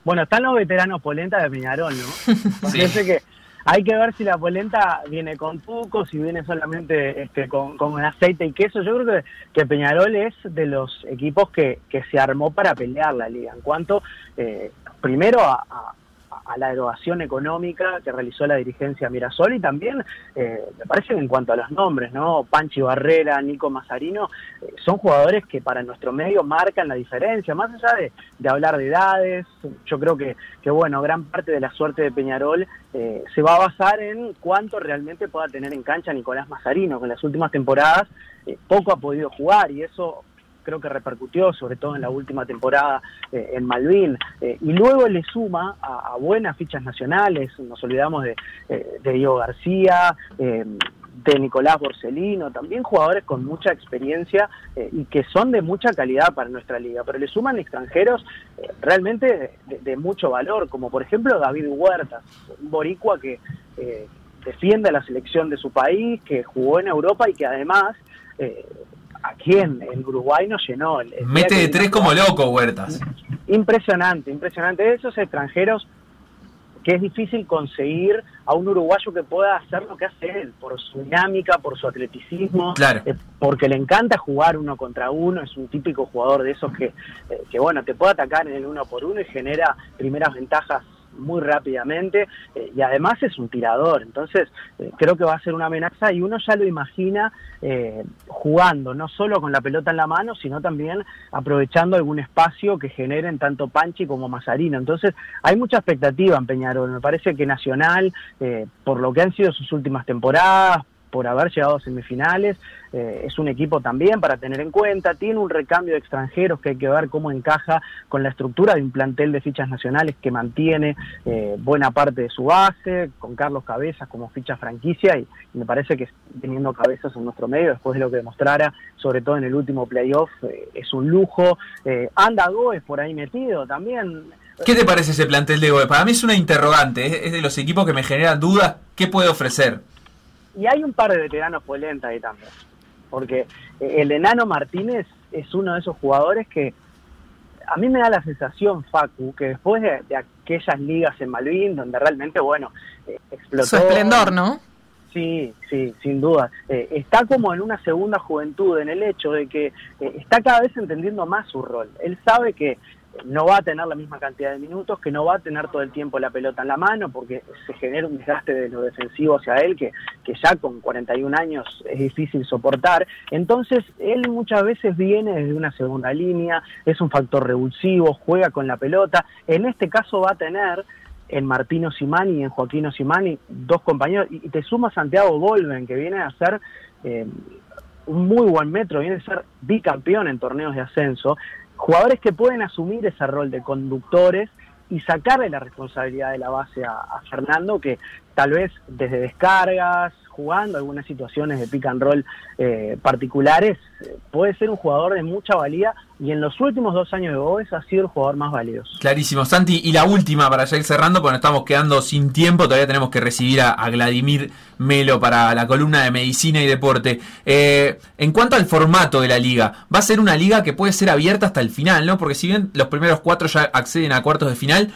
Bueno, están los veteranos Polenta de Peñarol, ¿no? Sí. Parece que hay que ver si la polenta viene con tuco, si viene solamente este, con, con aceite y queso. Yo creo que, que Peñarol es de los equipos que, que se armó para pelear la liga. En cuanto, eh, primero, a, a- a la erogación económica que realizó la dirigencia Mirasol y también, eh, me parece que en cuanto a los nombres, ¿no? Panchi Barrera, Nico Mazarino, eh, son jugadores que para nuestro medio marcan la diferencia. Más allá de, de hablar de edades, yo creo que, que, bueno, gran parte de la suerte de Peñarol eh, se va a basar en cuánto realmente pueda tener en cancha Nicolás Mazarino, que en las últimas temporadas eh, poco ha podido jugar y eso creo que repercutió, sobre todo en la última temporada eh, en Malvin, eh, y luego le suma a, buenas fichas nacionales, nos olvidamos de, eh, de Diego García, de Nicolás Borsellino, también jugadores con mucha experiencia y que son de mucha calidad para nuestra liga, pero le suman extranjeros realmente de, mucho valor, como por ejemplo David Huertas, un boricua que defiende a la selección de su país, que jugó en Europa y que además aquí en, en Uruguay nos llenó. El- el Mete de tres a como loco, Huertas. Impresionante, impresionante. De esos extranjeros que es difícil conseguir a un uruguayo que pueda hacer lo que hace él, por su dinámica, por su atleticismo, Claro. eh, porque le encanta jugar uno contra uno, es un típico jugador de esos que, eh, que bueno, te puede atacar en el uno por uno y genera primeras ventajas muy rápidamente eh, y además es un tirador, entonces eh, creo que va a ser una amenaza y uno ya lo imagina eh, jugando, no solo con la pelota en la mano, sino también aprovechando algún espacio que generen tanto Panchi como Mazarino. Entonces hay mucha expectativa en Peñarol, me parece que Nacional, eh, por lo que han sido sus últimas temporadas, por haber llegado a semifinales, eh, es un equipo también para tener en cuenta, tiene un recambio de extranjeros que hay que ver cómo encaja con la estructura de un plantel de fichas nacionales que mantiene eh, buena parte de su base, con Carlos Cabezas como ficha franquicia y, me parece que teniendo cabezas en nuestro medio, después de lo que demostrara, sobre todo en el último playoff, eh, es un lujo. Eh, anda Goes por ahí metido también. ¿Qué te parece ese plantel de Goe? Para mí es una interrogante, es de los equipos que me generan dudas. ¿Qué puede ofrecer? Y hay un par de veteranos polenta ahí también. Porque eh, el enano Martínez es uno de esos jugadores que a mí me da la sensación, Facu, que después de, de aquellas ligas en Malvin, donde realmente, bueno, eh, explotó. Su esplendor, ¿no? Sí, sí, sin duda. Eh, está como en una segunda juventud, en el hecho de que eh, está cada vez entendiendo más su rol. Él sabe que no va a tener la misma cantidad de minutos, que no va a tener todo el tiempo la pelota en la mano, porque se genera un desgaste de lo defensivo hacia él que, que ya con 41 años es difícil soportar. Entonces, él muchas veces viene desde una segunda línea, es un factor revulsivo, juega con la pelota. En este caso va a tener en Martino Simani y en Joaquino Simani, dos compañeros, y te suma Santiago Volven, que viene a ser eh, un muy buen metro, viene a ser bicampeón en torneos de ascenso, jugadores que pueden asumir ese rol de conductores y sacarle la responsabilidad de la base a, Fernando, que tal vez desde descargas, jugando, algunas situaciones de pick and roll eh, particulares, puede ser un jugador de mucha valía y en los últimos dos años de Boves ha sido el jugador más valioso. Clarísimo, Santi. Y la última para ya ir cerrando, porque nos estamos quedando sin tiempo, todavía tenemos que recibir a, a Vladimir Melo para la columna de medicina y deporte. Eh, en cuanto al formato de la liga, va a ser una liga que puede ser abierta hasta el final, ¿no? Porque si bien los primeros cuatro ya acceden a cuartos de final,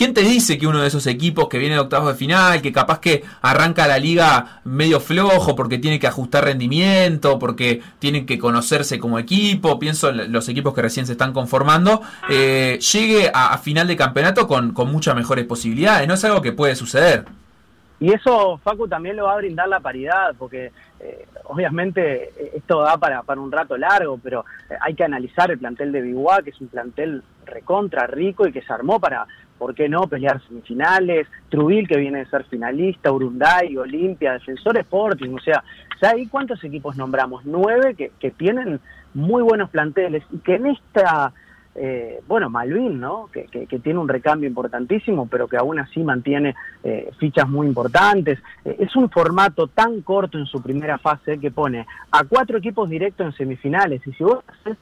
¿Quién te dice que uno de esos equipos que viene de octavos de final, que capaz que arranca la liga medio flojo porque tiene que ajustar rendimiento, porque tienen que conocerse como equipo, pienso en los equipos que recién se están conformando, eh, llegue a, final de campeonato con, con muchas mejores posibilidades? ¿No es algo que puede suceder? Y eso, Facu, también lo va a brindar la paridad, porque eh, obviamente esto da para, para un rato largo, pero eh, hay que analizar el plantel de Biguá, que es un plantel recontra rico y que se armó para, ¿por qué no?, pelear semifinales, Trubil, que viene de ser finalista, Urunday, Olimpia, Defensor Sporting, o sea, ¿sabes cuántos equipos nombramos? Nueve que, que tienen muy buenos planteles y que en esta eh, bueno, Malvin, ¿no? Que, que, que, tiene un recambio importantísimo, pero que aún así mantiene eh, fichas muy importantes. Eh, es un formato tan corto en su primera fase que pone a cuatro equipos directos en semifinales. Y si vos haces,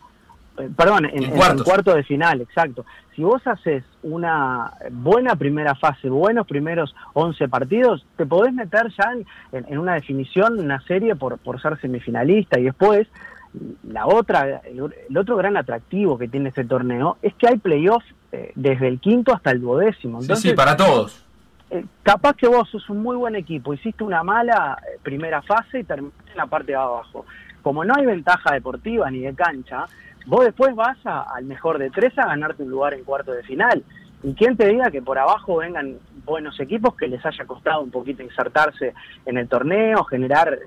perdón, en, en, en, cuarto de final, exacto. Si vos haces una buena primera fase, buenos primeros 11 partidos, te podés meter ya en, en una definición, una serie por, por ser semifinalista y después la otra, el, el, otro gran atractivo que tiene este torneo es que hay playoffs eh, desde el quinto hasta el duodécimo. Entonces, sí, sí, para todos. Eh, capaz que vos sos un muy buen equipo, hiciste una mala eh, primera fase y terminaste en la parte de abajo. Como no hay ventaja deportiva ni de cancha, vos después vas a, al mejor de tres a ganarte un lugar en cuarto de final. Y quién te diga que por abajo vengan buenos equipos que les haya costado un poquito insertarse en el torneo, generar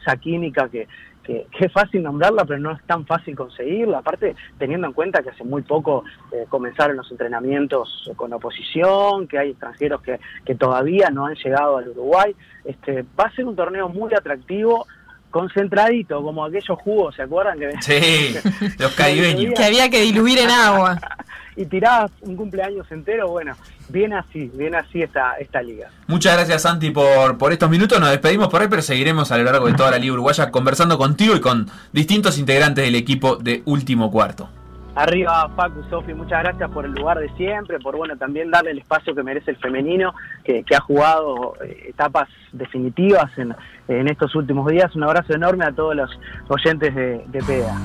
esa química que, que, que, es fácil nombrarla, pero no es tan fácil conseguirla. Aparte, teniendo en cuenta que hace muy poco eh, comenzaron los entrenamientos con oposición, que hay extranjeros que, que todavía no han llegado al Uruguay, este, va a ser un torneo muy atractivo concentradito, como aquellos jugos, ¿se acuerdan? Que sí, los caribeños. que había que diluir en agua. y tirabas un cumpleaños entero, bueno, bien así, bien así esta, esta liga. Muchas gracias Santi por, por estos minutos, nos despedimos por ahí, pero seguiremos a lo largo de toda la Liga Uruguaya conversando contigo y con distintos integrantes del equipo de Último Cuarto. Arriba, Facu, Sofi, muchas gracias por el lugar de siempre, por bueno también darle el espacio que merece el femenino, que, ha jugado eh, etapas definitivas en, en, estos últimos días. Un abrazo enorme a todos los oyentes de, de PEA.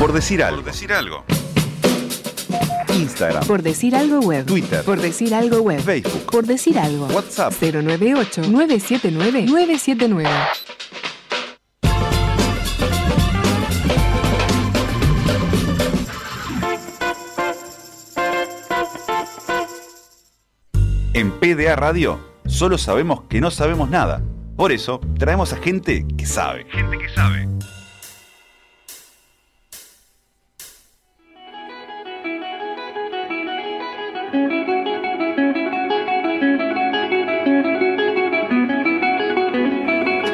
Por decir algo. Por decir algo. Instagram. Por decir algo web. Twitter. Por decir algo web. Facebook. Por decir algo. WhatsApp. 098-979-979. En PDA Radio solo sabemos que no sabemos nada. Por eso traemos a gente que sabe. Gente que sabe.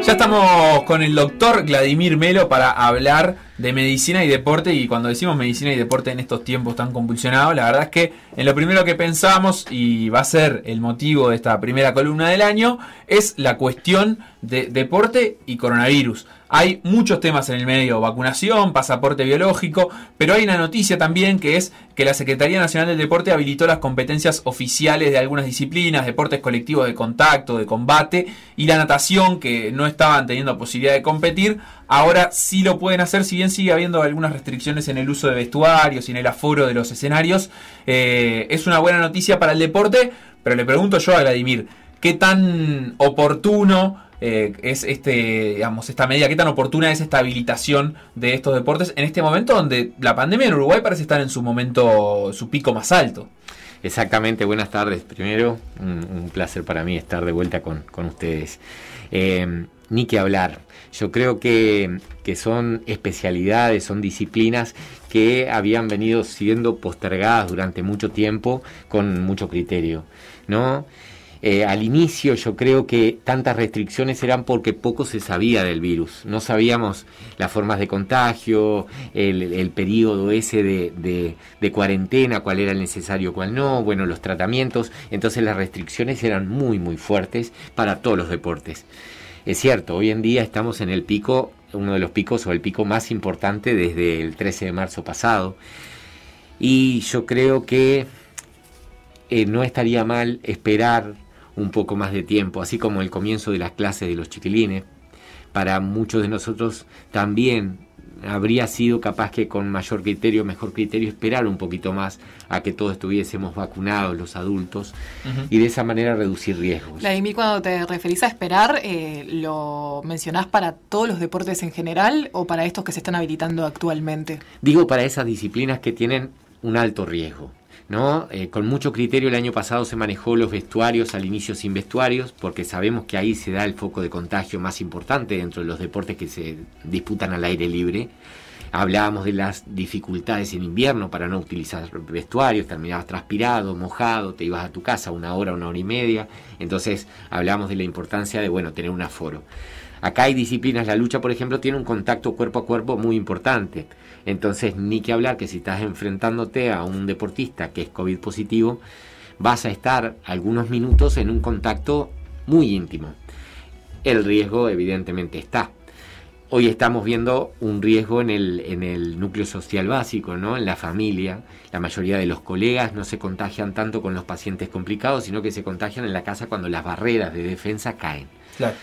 Ya estamos con el doctor Vladimir Melo para hablar de medicina y deporte y cuando decimos medicina y deporte en estos tiempos tan convulsionados, la verdad es que en lo primero que pensamos y va a ser el motivo de esta primera columna del año es la cuestión de deporte y coronavirus. Hay muchos temas en el medio, vacunación, pasaporte biológico, pero hay una noticia también que es que la Secretaría Nacional del Deporte habilitó las competencias oficiales de algunas disciplinas, deportes colectivos de contacto, de combate y la natación que no estaban teniendo posibilidad de competir, ahora sí lo pueden hacer, si bien sigue habiendo algunas restricciones en el uso de vestuarios y en el aforo de los escenarios. Eh, es una buena noticia para el deporte, pero le pregunto yo a Vladimir, ¿qué tan oportuno eh, es este, digamos, esta medida, qué tan oportuna es esta habilitación de estos deportes en este momento donde la pandemia en Uruguay parece estar en su momento, su pico más alto. Exactamente, buenas tardes. Primero, un, placer para mí estar de vuelta con, con ustedes. Eh, ni que hablar. Yo creo que, que, son especialidades, son disciplinas que habían venido siendo postergadas durante mucho tiempo con mucho criterio, ¿no? Eh, al inicio yo creo que tantas restricciones eran porque poco se sabía del virus. No sabíamos las formas de contagio, el, el periodo ese de, cuarentena, cuál era el necesario, cuál no, bueno, los tratamientos. Entonces las restricciones eran muy, muy fuertes para todos los deportes. Es cierto, hoy en día estamos en el pico, uno de los picos o el pico más importante desde el 13 de marzo pasado. Y yo creo que eh, no estaría mal esperar un poco más de tiempo, así como el comienzo de las clases de los chiquilines. Para muchos de nosotros también habría sido capaz que con mayor criterio, mejor criterio, esperar un poquito más a que todos estuviésemos vacunados, los adultos, y de esa manera reducir riesgos. Vladimir, cuando te referís a esperar, eh, ¿lo mencionás para todos los deportes en general o para estos que se están habilitando actualmente? Digo para esas disciplinas que tienen un alto riesgo. ¿No? Eh, con mucho criterio el año pasado se manejó los vestuarios al inicio sin vestuarios, porque sabemos que ahí se da el foco de contagio más importante dentro de los deportes que se disputan al aire libre. Hablábamos de las dificultades en invierno para no utilizar vestuarios, terminabas transpirado, mojado, te ibas a tu casa una hora, una hora y media. Entonces hablamos de la importancia de bueno tener un aforo. Acá hay disciplinas, la lucha por ejemplo tiene un contacto cuerpo a cuerpo muy importante. Entonces ni que hablar que si estás enfrentándote a un deportista que es COVID positivo, vas a estar algunos minutos en un contacto muy íntimo. El riesgo evidentemente está. Hoy estamos viendo un riesgo en el, en el núcleo social básico, ¿no? en la familia. La mayoría de los colegas no se contagian tanto con los pacientes complicados, sino que se contagian en la casa cuando las barreras de defensa caen. Claro.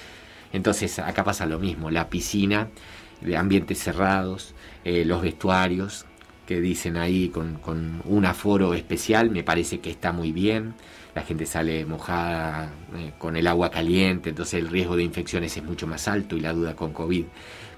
Entonces acá pasa lo mismo, la piscina, de ambientes cerrados, eh, los vestuarios que dicen ahí con, un aforo especial, me parece que está muy bien. La gente sale mojada eh, con el agua caliente, entonces el riesgo de infecciones es mucho más alto y la duda con COVID.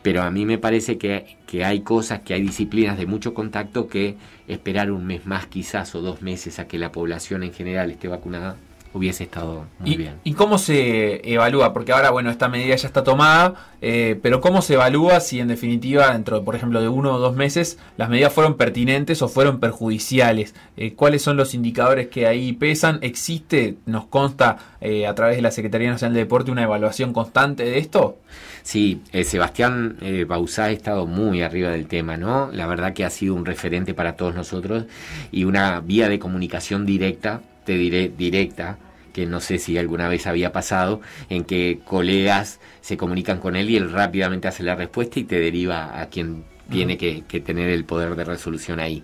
Pero a mí me parece que, que hay cosas, que hay disciplinas de mucho contacto que esperar un mes más quizás o dos meses a que la población en general esté vacunada hubiese estado muy ¿Y, bien. ¿Y cómo se evalúa? Porque ahora, bueno, esta medida ya está tomada, eh, pero ¿cómo se evalúa si en definitiva, dentro, por ejemplo, de uno o dos meses, las medidas fueron pertinentes o fueron perjudiciales? Eh, ¿Cuáles son los indicadores que ahí pesan? ¿Existe, nos consta eh, a través de la Secretaría Nacional de Deporte, una evaluación constante de esto? Sí, Sebastián Bauzá ha estado muy arriba del tema, ¿no? La verdad que ha sido un referente para todos nosotros y una vía de comunicación directa, te diré directa, que no sé si alguna vez había pasado, en que colegas se comunican con él y él rápidamente hace la respuesta y te deriva a quien tiene que, que tener el poder de resolución ahí.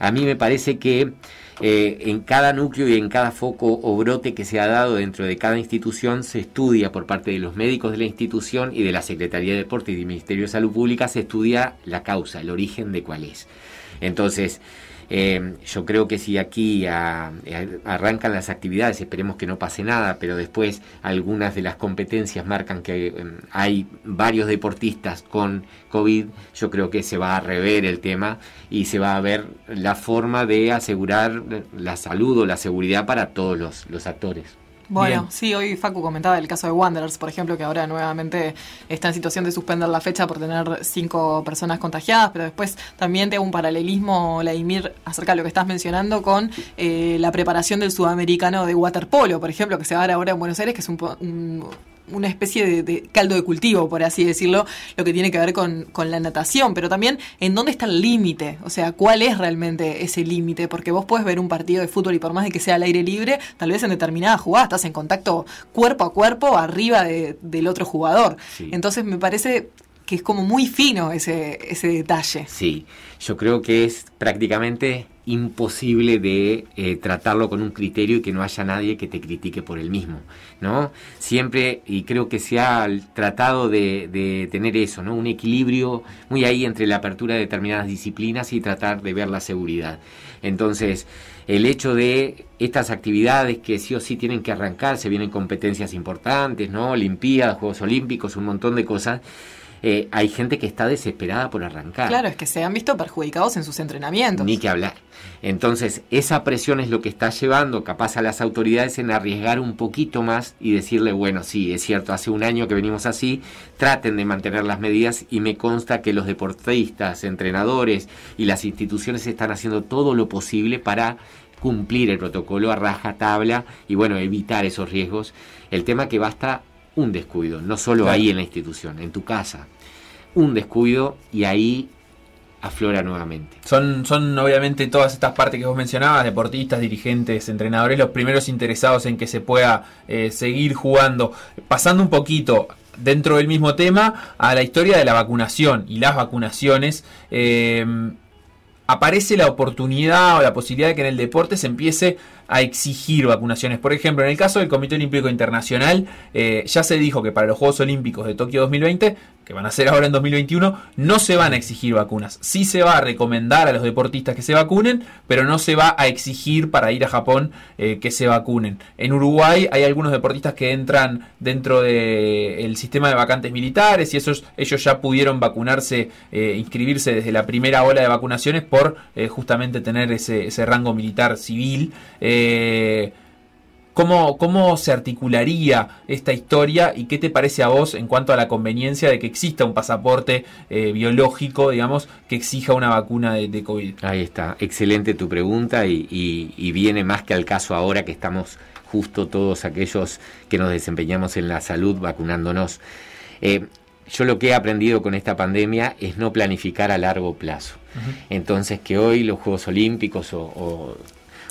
A mí me parece que eh, en cada núcleo y en cada foco o brote que se ha dado dentro de cada institución se estudia por parte de los médicos de la institución y de la Secretaría de Deporte y del Ministerio de Salud Pública se estudia la causa, el origen de cuál es. Entonces, eh, yo creo que si aquí a- arrancan las actividades, esperemos que no pase nada, pero después algunas de las competencias marcan que eh, hay varios deportistas con COVID, yo creo que se va a rever el tema y se va a ver la forma de asegurar la salud o la seguridad para todos los actores. Bueno, Bien. sí, hoy Facu comentaba el caso de Wanderers, por ejemplo, que ahora nuevamente está en situación de suspender la fecha por tener cinco personas contagiadas, pero después también te hago un paralelismo, Vladimir, acerca de lo que estás mencionando con eh, la preparación del sudamericano de waterpolo, por ejemplo, que se va a dar ahora en Buenos Aires, que es un, un- una especie de, de caldo de cultivo, por así decirlo, lo que tiene que ver con, con la natación, pero también en dónde está el límite, o sea, cuál es realmente ese límite, porque vos puedes ver un partido de fútbol y por más de que sea al aire libre, tal vez en determinada jugada estás en contacto cuerpo a cuerpo arriba de- del otro jugador. Sí. Entonces me parece que es como muy fino ese, ese detalle. Sí, yo creo que es prácticamente imposible de eh, tratarlo con un criterio y que no haya nadie que te critique por el mismo, ¿no? Siempre, y creo que se ha tratado de, de tener eso, ¿no? Un equilibrio muy ahí entre la apertura de determinadas disciplinas y tratar de ver la seguridad. Entonces, el hecho de estas actividades que sí o sí tienen que arrancar, se vienen competencias importantes, ¿no? Olimpiadas, Juegos Olímpicos, un montón de cosas. Eh, hay gente que está desesperada por arrancar. Claro, es que se han visto perjudicados en sus entrenamientos. Ni que hablar. Entonces, esa presión es lo que está llevando capaz a las autoridades en arriesgar un poquito más y decirle, bueno, sí, es cierto, hace un año que venimos así, traten de mantener las medidas y me consta que los deportistas, entrenadores y las instituciones están haciendo todo lo posible para cumplir el protocolo a raja tabla y bueno, evitar esos riesgos. El tema que basta un descuido, no solo Claro. ahí en la institución, en tu casa. Un descuido y ahí aflora nuevamente. Son, son obviamente todas estas partes que vos mencionabas, deportistas, dirigentes, entrenadores, los primeros interesados en que se pueda eh, seguir jugando. Pasando un poquito dentro del mismo tema a la historia de la vacunación y las vacunaciones. eh, aparece la oportunidad o la posibilidad de que en el deporte se empiece a exigir vacunaciones. Por ejemplo, en el caso del Comité Olímpico Internacional, eh, ya se dijo que para los Juegos Olímpicos de Tokio 2020, que van a ser ahora en 2021, no se van a exigir vacunas. Sí se va a recomendar a los deportistas que se vacunen, pero no se va a exigir para ir a Japón eh, que se vacunen. En Uruguay hay algunos deportistas que entran dentro del sistema de vacantes militares y esos, ellos ya pudieron vacunarse, eh, inscribirse desde la primera ola de vacunaciones por eh, justamente tener ese, ese rango militar civil. ¿Cómo, ¿Cómo se articularía esta historia y qué te parece a vos en cuanto a la conveniencia de que exista un pasaporte eh, biológico, digamos, que exija una vacuna de, de COVID? Ahí está, excelente tu pregunta y, y- y viene más que al caso ahora que estamos justo todos aquellos que nos desempeñamos en la salud vacunándonos. Eh, yo lo que he aprendido con esta pandemia es no planificar a largo plazo. Entonces que hoy los Juegos Olímpicos o, o-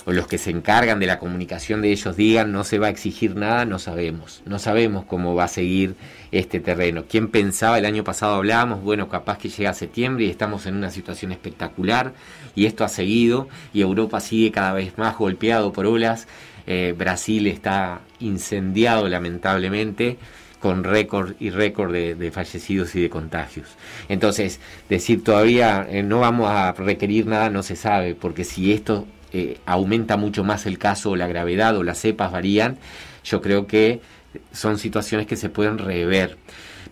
o los que se encargan de la comunicación de ellos digan no se va a exigir nada, no sabemos. No sabemos cómo va a seguir este terreno. ¿Quién pensaba el año pasado hablábamos, bueno, capaz que llega septiembre y estamos en una situación espectacular y esto ha seguido y Europa sigue cada vez más golpeado por olas. Eh, Brasil está incendiado lamentablemente con récord y récord de, fallecidos y de contagios. Entonces, decir todavía eh, no vamos a requerir nada no se sabe, porque si esto eh, aumenta mucho más el caso o la gravedad o las cepas varían, yo creo que son situaciones que se pueden rever.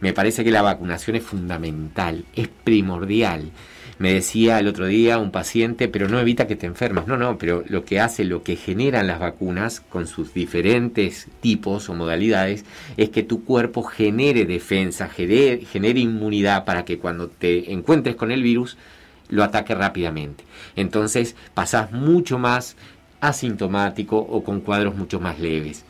Me parece que la vacunación es fundamental, es primordial. Me decía el otro día un paciente, pero no evita que te enfermes. No, no, pero lo que hace, lo que generan las vacunas con sus diferentes tipos o modalidades, es que tu cuerpo genere defensa, genere, genere inmunidad para que cuando te encuentres con el virus, lo ataque rápidamente. Entonces pasás mucho más asintomático o con cuadros mucho más leves.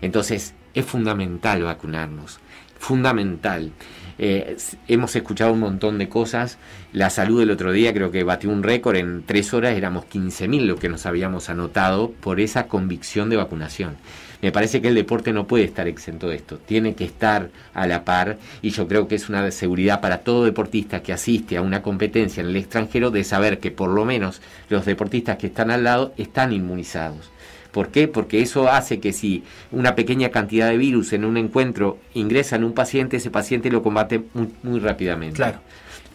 Entonces es fundamental vacunarnos, fundamental. Eh, hemos escuchado un montón de cosas. La salud del otro día creo que batió un récord. En tres horas éramos 15.000 lo que nos habíamos anotado por esa convicción de vacunación. Me parece que el deporte no puede estar exento de esto. Tiene que estar a la par y yo creo que es una seguridad para todo deportista que asiste a una competencia en el extranjero de saber que por lo menos los deportistas que están al lado están inmunizados. ¿Por qué? Porque eso hace que si una pequeña cantidad de virus en un encuentro ingresa en un paciente, ese paciente lo combate muy, muy rápidamente. Claro.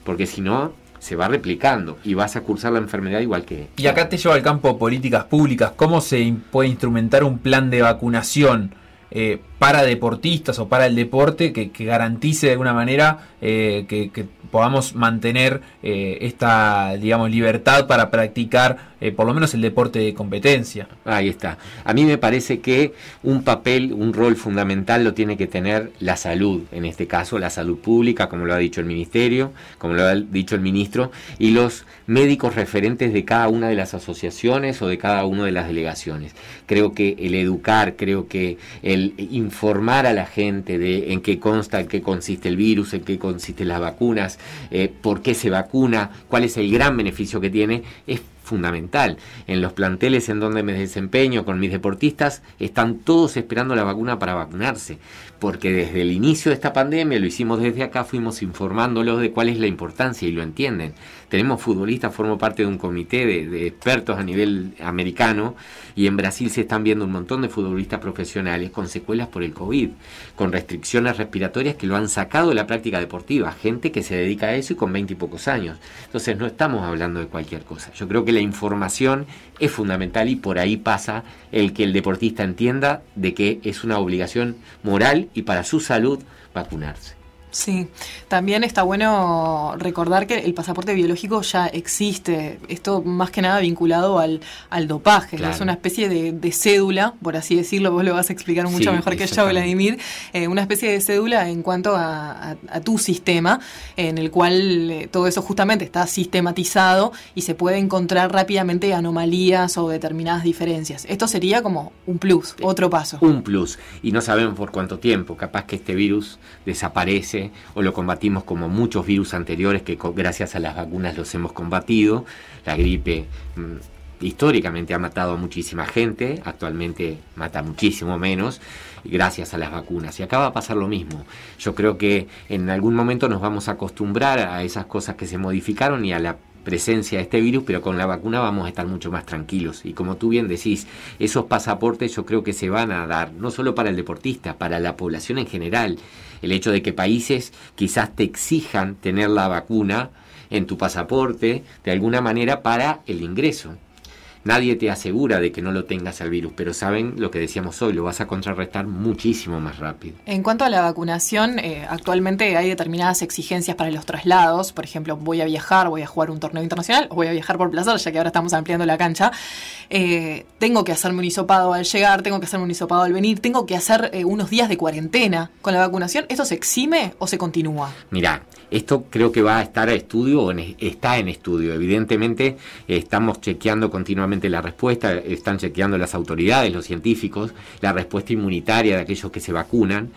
Porque si no, se va replicando y vas a cursar la enfermedad igual que... Y acá te llevo al campo políticas públicas. ¿Cómo se puede instrumentar un plan de vacunación eh, para deportistas o para el deporte que, garantice de alguna manera eh, que, que podamos mantener eh, esta, digamos, libertad para practicar eh, por lo menos el deporte de competencia? Ahí está. A mí me parece que un papel, un rol fundamental lo tiene que tener la salud, en este caso la salud pública, como lo ha dicho el ministerio, como lo ha dicho el ministro, y los médicos referentes de cada una de las asociaciones o de cada una de las delegaciones. Creo que el educar, creo que el informar a la gente de en qué consta, en qué consiste el virus, en qué consisten las vacunas, eh, por qué se vacuna, cuál es el gran beneficio que tiene, es fundamental. En los planteles en donde me desempeño con mis deportistas, están todos esperando la vacuna para vacunarse, porque desde el inicio de esta pandemia, lo hicimos desde acá, fuimos informándolos de cuál es la importancia y lo entienden. Tenemos futbolistas, formo parte de un comité de, de expertos a nivel americano y en Brasil se están viendo un montón de futbolistas profesionales con secuelas por el COVID, con restricciones respiratorias que lo han sacado de la práctica deportiva, gente que se dedica a eso y con 20 y pocos años. Entonces no estamos hablando de cualquier cosa. Yo creo que la información es fundamental y por ahí pasa el que el deportista entienda de que es una obligación moral y para su salud vacunarse. Sí, también está bueno recordar que el pasaporte biológico ya existe, esto más que nada vinculado al, al dopaje, Claro. es una especie de, de cédula, por así decirlo, vos lo vas a explicar mucho Sí, mejor que yo. Vladimir, eh, una especie de cédula en cuanto a, a- a tu sistema, en el cual eh, todo eso justamente está sistematizado y se puede encontrar rápidamente anomalías o determinadas diferencias. Esto sería como un plus, otro paso. Un plus. Y no sabemos por cuánto tiempo. Capaz que este virus desaparece o lo combatimos como muchos virus anteriores que gracias a las vacunas los hemos combatido. La gripe mm, históricamente ha matado a muchísima gente, actualmente mata muchísimo menos gracias a las vacunas. Y acá va a pasar lo mismo. Yo creo que en algún momento nos vamos a acostumbrar a esas cosas que se modificaron y a la presencia de este virus, pero con la vacuna vamos a estar mucho más tranquilos. Y como tú bien decís, esos pasaportes yo creo que se van a dar, no solo para el deportista, para la población en general. El hecho de que países quizás te exijan tener la vacuna en tu pasaporte de alguna manera para el ingreso. Nadie te asegura de que no lo tengas al virus, pero saben lo que decíamos hoy, lo vas a contrarrestar muchísimo más rápido. En cuanto a la vacunación, eh, actualmente hay determinadas exigencias para los traslados. Por ejemplo, voy a viajar, voy a jugar un torneo internacional, o voy a viajar por placer, ya que ahora estamos ampliando la cancha. Eh, tengo que hacerme un hisopado al llegar, tengo que hacerme un hisopado al venir, tengo que hacer eh, unos días de cuarentena. Con la vacunación, ¿esto se exime o se continúa? Mirá, esto creo que va a estar a estudio o en- está en estudio. Evidentemente estamos chequeando continuamente la respuesta, están chequeando las autoridades, los científicos, la respuesta inmunitaria de aquellos que se vacunan.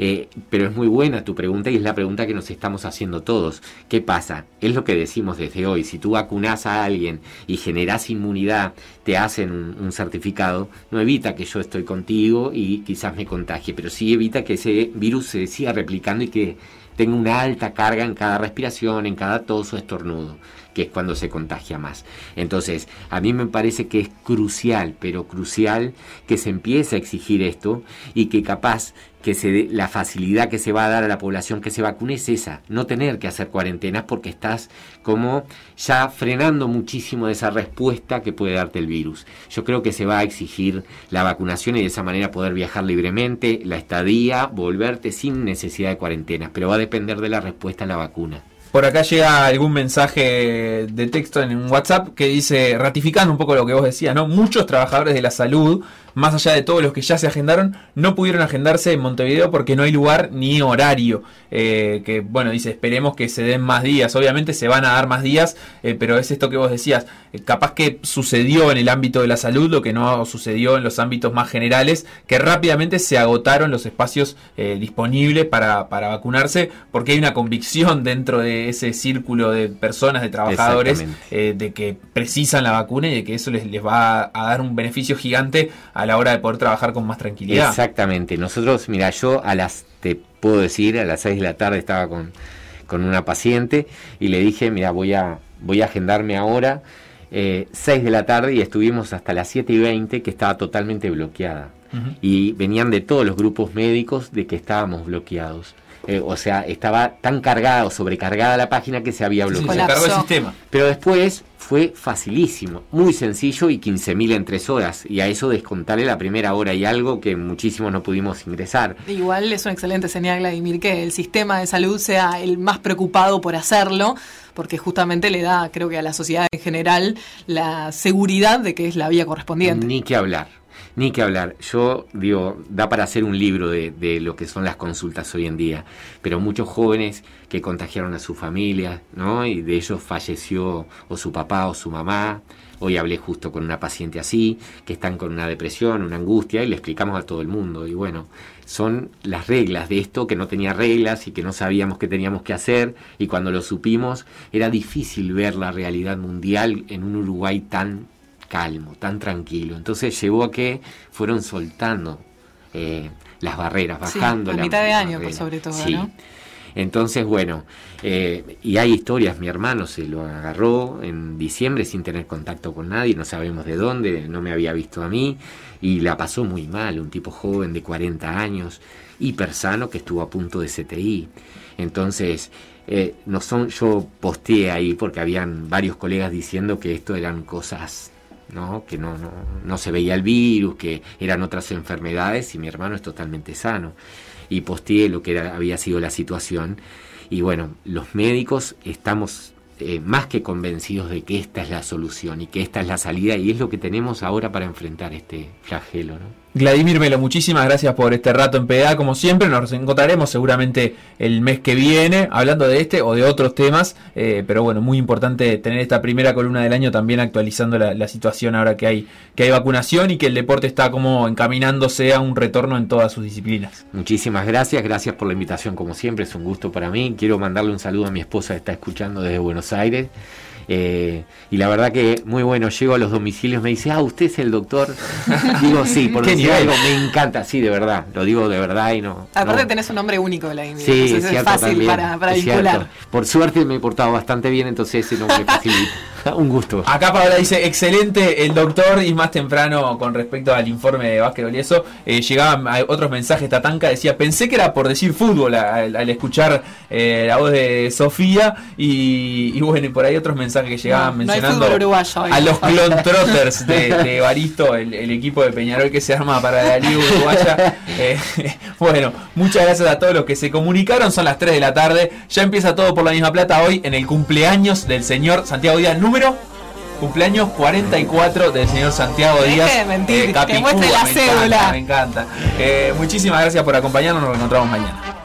Eh, pero es muy buena tu pregunta y es la pregunta que nos estamos haciendo todos. ¿Qué pasa? Es lo que decimos desde hoy. Si tú vacunas a alguien y generas inmunidad, te hacen un, un certificado, no evita que yo estoy contigo y quizás me contagie, pero sí evita que ese virus se siga replicando y que tenga una alta carga en cada respiración, en cada tos o estornudo, que es cuando se contagia más. Entonces, a mí me parece que es crucial, pero crucial que se empiece a exigir esto y que capaz que se dé- la facilidad que se va a dar a la población que se vacune es esa, no tener que hacer cuarentenas porque estás como ya frenando muchísimo de esa respuesta que puede darte el virus. Yo creo que se va a exigir la vacunación y de esa manera poder viajar libremente, la estadía, volverte sin necesidad de cuarentenas, pero va a depender de la respuesta a la vacuna. Por acá llega algún mensaje de texto en un WhatsApp que dice, ratificando un poco lo que vos decías, ¿no? Muchos trabajadores de la salud, más allá de todos los que ya se agendaron, no pudieron agendarse en Montevideo porque no hay lugar ni horario. Eh, que bueno, dice, esperemos que se den más días. Obviamente se van a dar más días, eh, pero es esto que vos decías. eh, capaz que sucedió en el ámbito de la salud lo que no sucedió en los ámbitos más generales, que rápidamente se agotaron los espacios disponibles para, para vacunarse, porque hay una convicción dentro de ese círculo de personas, de trabajadores, de que precisan la vacuna y de que eso les, les va a dar un beneficio gigante a la hora de poder trabajar con más tranquilidad. Exactamente. Nosotros, mira, yo a las, te puedo decir, a las 6 de la tarde estaba con, con una paciente y le dije, mira, voy a, voy a agendarme ahora, eh, 6 de la tarde y estuvimos hasta las 7 y 20 que estaba totalmente bloqueada. Y venían de todos los grupos médicos de que estábamos bloqueados. Eh, o sea, estaba tan cargada o sobrecargada la página que se había Sí, bloqueado. se cargó el sistema. Pero después fue facilísimo, muy sencillo y 15.000 en tres horas. Y a eso descontarle la primera hora y algo que muchísimos no pudimos ingresar. Igual es una excelente señal, Vladimir, que el sistema de salud sea el más preocupado por hacerlo, porque justamente le da, creo que a la sociedad en general, la seguridad de que es la vía correspondiente. Ni que hablar, ni que hablar. Yo digo, da para hacer un libro de, lo que son las consultas hoy en día, pero muchos jóvenes que contagiaron a su familia, ¿no? Y de ellos falleció o su papá o su mamá. Hoy hablé justo con una paciente así, que están con una depresión, una angustia, y le explicamos a todo el mundo. Y bueno, son las reglas de esto, que no tenía reglas y que no sabíamos qué teníamos que hacer, y cuando lo supimos era difícil ver la realidad mundial en un Uruguay tan calmo, tan tranquilo. Entonces llevó a que fueron soltando eh, las barreras, Sí, bajando a la- mitad de año, barreras. sobre todo, Sí. ¿no? Entonces, bueno, eh, y hay historias, mi hermano se lo agarró en diciembre sin tener contacto con nadie, no sabemos de dónde, no me había visto a mí, y la pasó muy mal, un tipo joven de 40 años, hiper sano, que estuvo a punto de CTI. Entonces, eh, no son, yo posteé ahí porque habían varios colegas diciendo que esto eran cosas ¿no? que no, no, no se veía el virus, que eran otras enfermedades y mi hermano es totalmente sano. y posteé lo que era- había sido la situación. Y bueno, los médicos estamos eh, más que convencidos de que esta es la solución y que esta es la salida y es lo que tenemos ahora para enfrentar este flagelo. ¿no? Vladimir Melo, muchísimas gracias por este rato en PDA. Como siempre, nos encontraremos seguramente el mes que viene hablando de este o de otros temas. eh, pero bueno, muy importante tener esta primera columna del año también actualizando la, la situación ahora que hay, que hay vacunación y que el deporte está como encaminándose a un retorno en todas sus disciplinas. Muchísimas gracias, gracias por la invitación como siempre, es un gusto para mí. Quiero mandarle un saludo a mi esposa que está escuchando desde Buenos Aires. Eh, y la verdad que muy bueno, llego a los domicilios, me dice, ah, usted es el doctor. digo, sí, por ¿Qué decir nivel? algo, me encanta, sí, de verdad, lo digo de verdad y no. Aparte no- tenés un nombre único, Vladimir. Sí, entonces es fácil también, para, para es vincular. cierto. Por suerte me he portado bastante bien, entonces ese nombre facilita. un gusto. Acá Paola dice, excelente el doctor y más temprano con respecto al informe de básquetbol y eso, eh, llegaban a- otros mensajes, Tatanka decía, pensé que era por decir fútbol al escuchar eh, la voz de Sofía y, y bueno, y por ahí otros mensajes que llegaban No, mencionando uruguayo a los Globetrotters de, de Baristo, el, el equipo de Peñarol que se arma para la Liga Uruguaya. Eh, bueno, muchas gracias a todos los que se comunicaron, son las 3 de la tarde, ya empieza todo por la misma plata hoy en el cumpleaños del señor Santiago Díaz, número Cumpleaños 44 del señor Santiago Deje Díaz. de mentir, que Capicúa, muestre la me cédula. encanta, me encanta. Eh, muchísimas gracias por acompañarnos, nos encontramos mañana.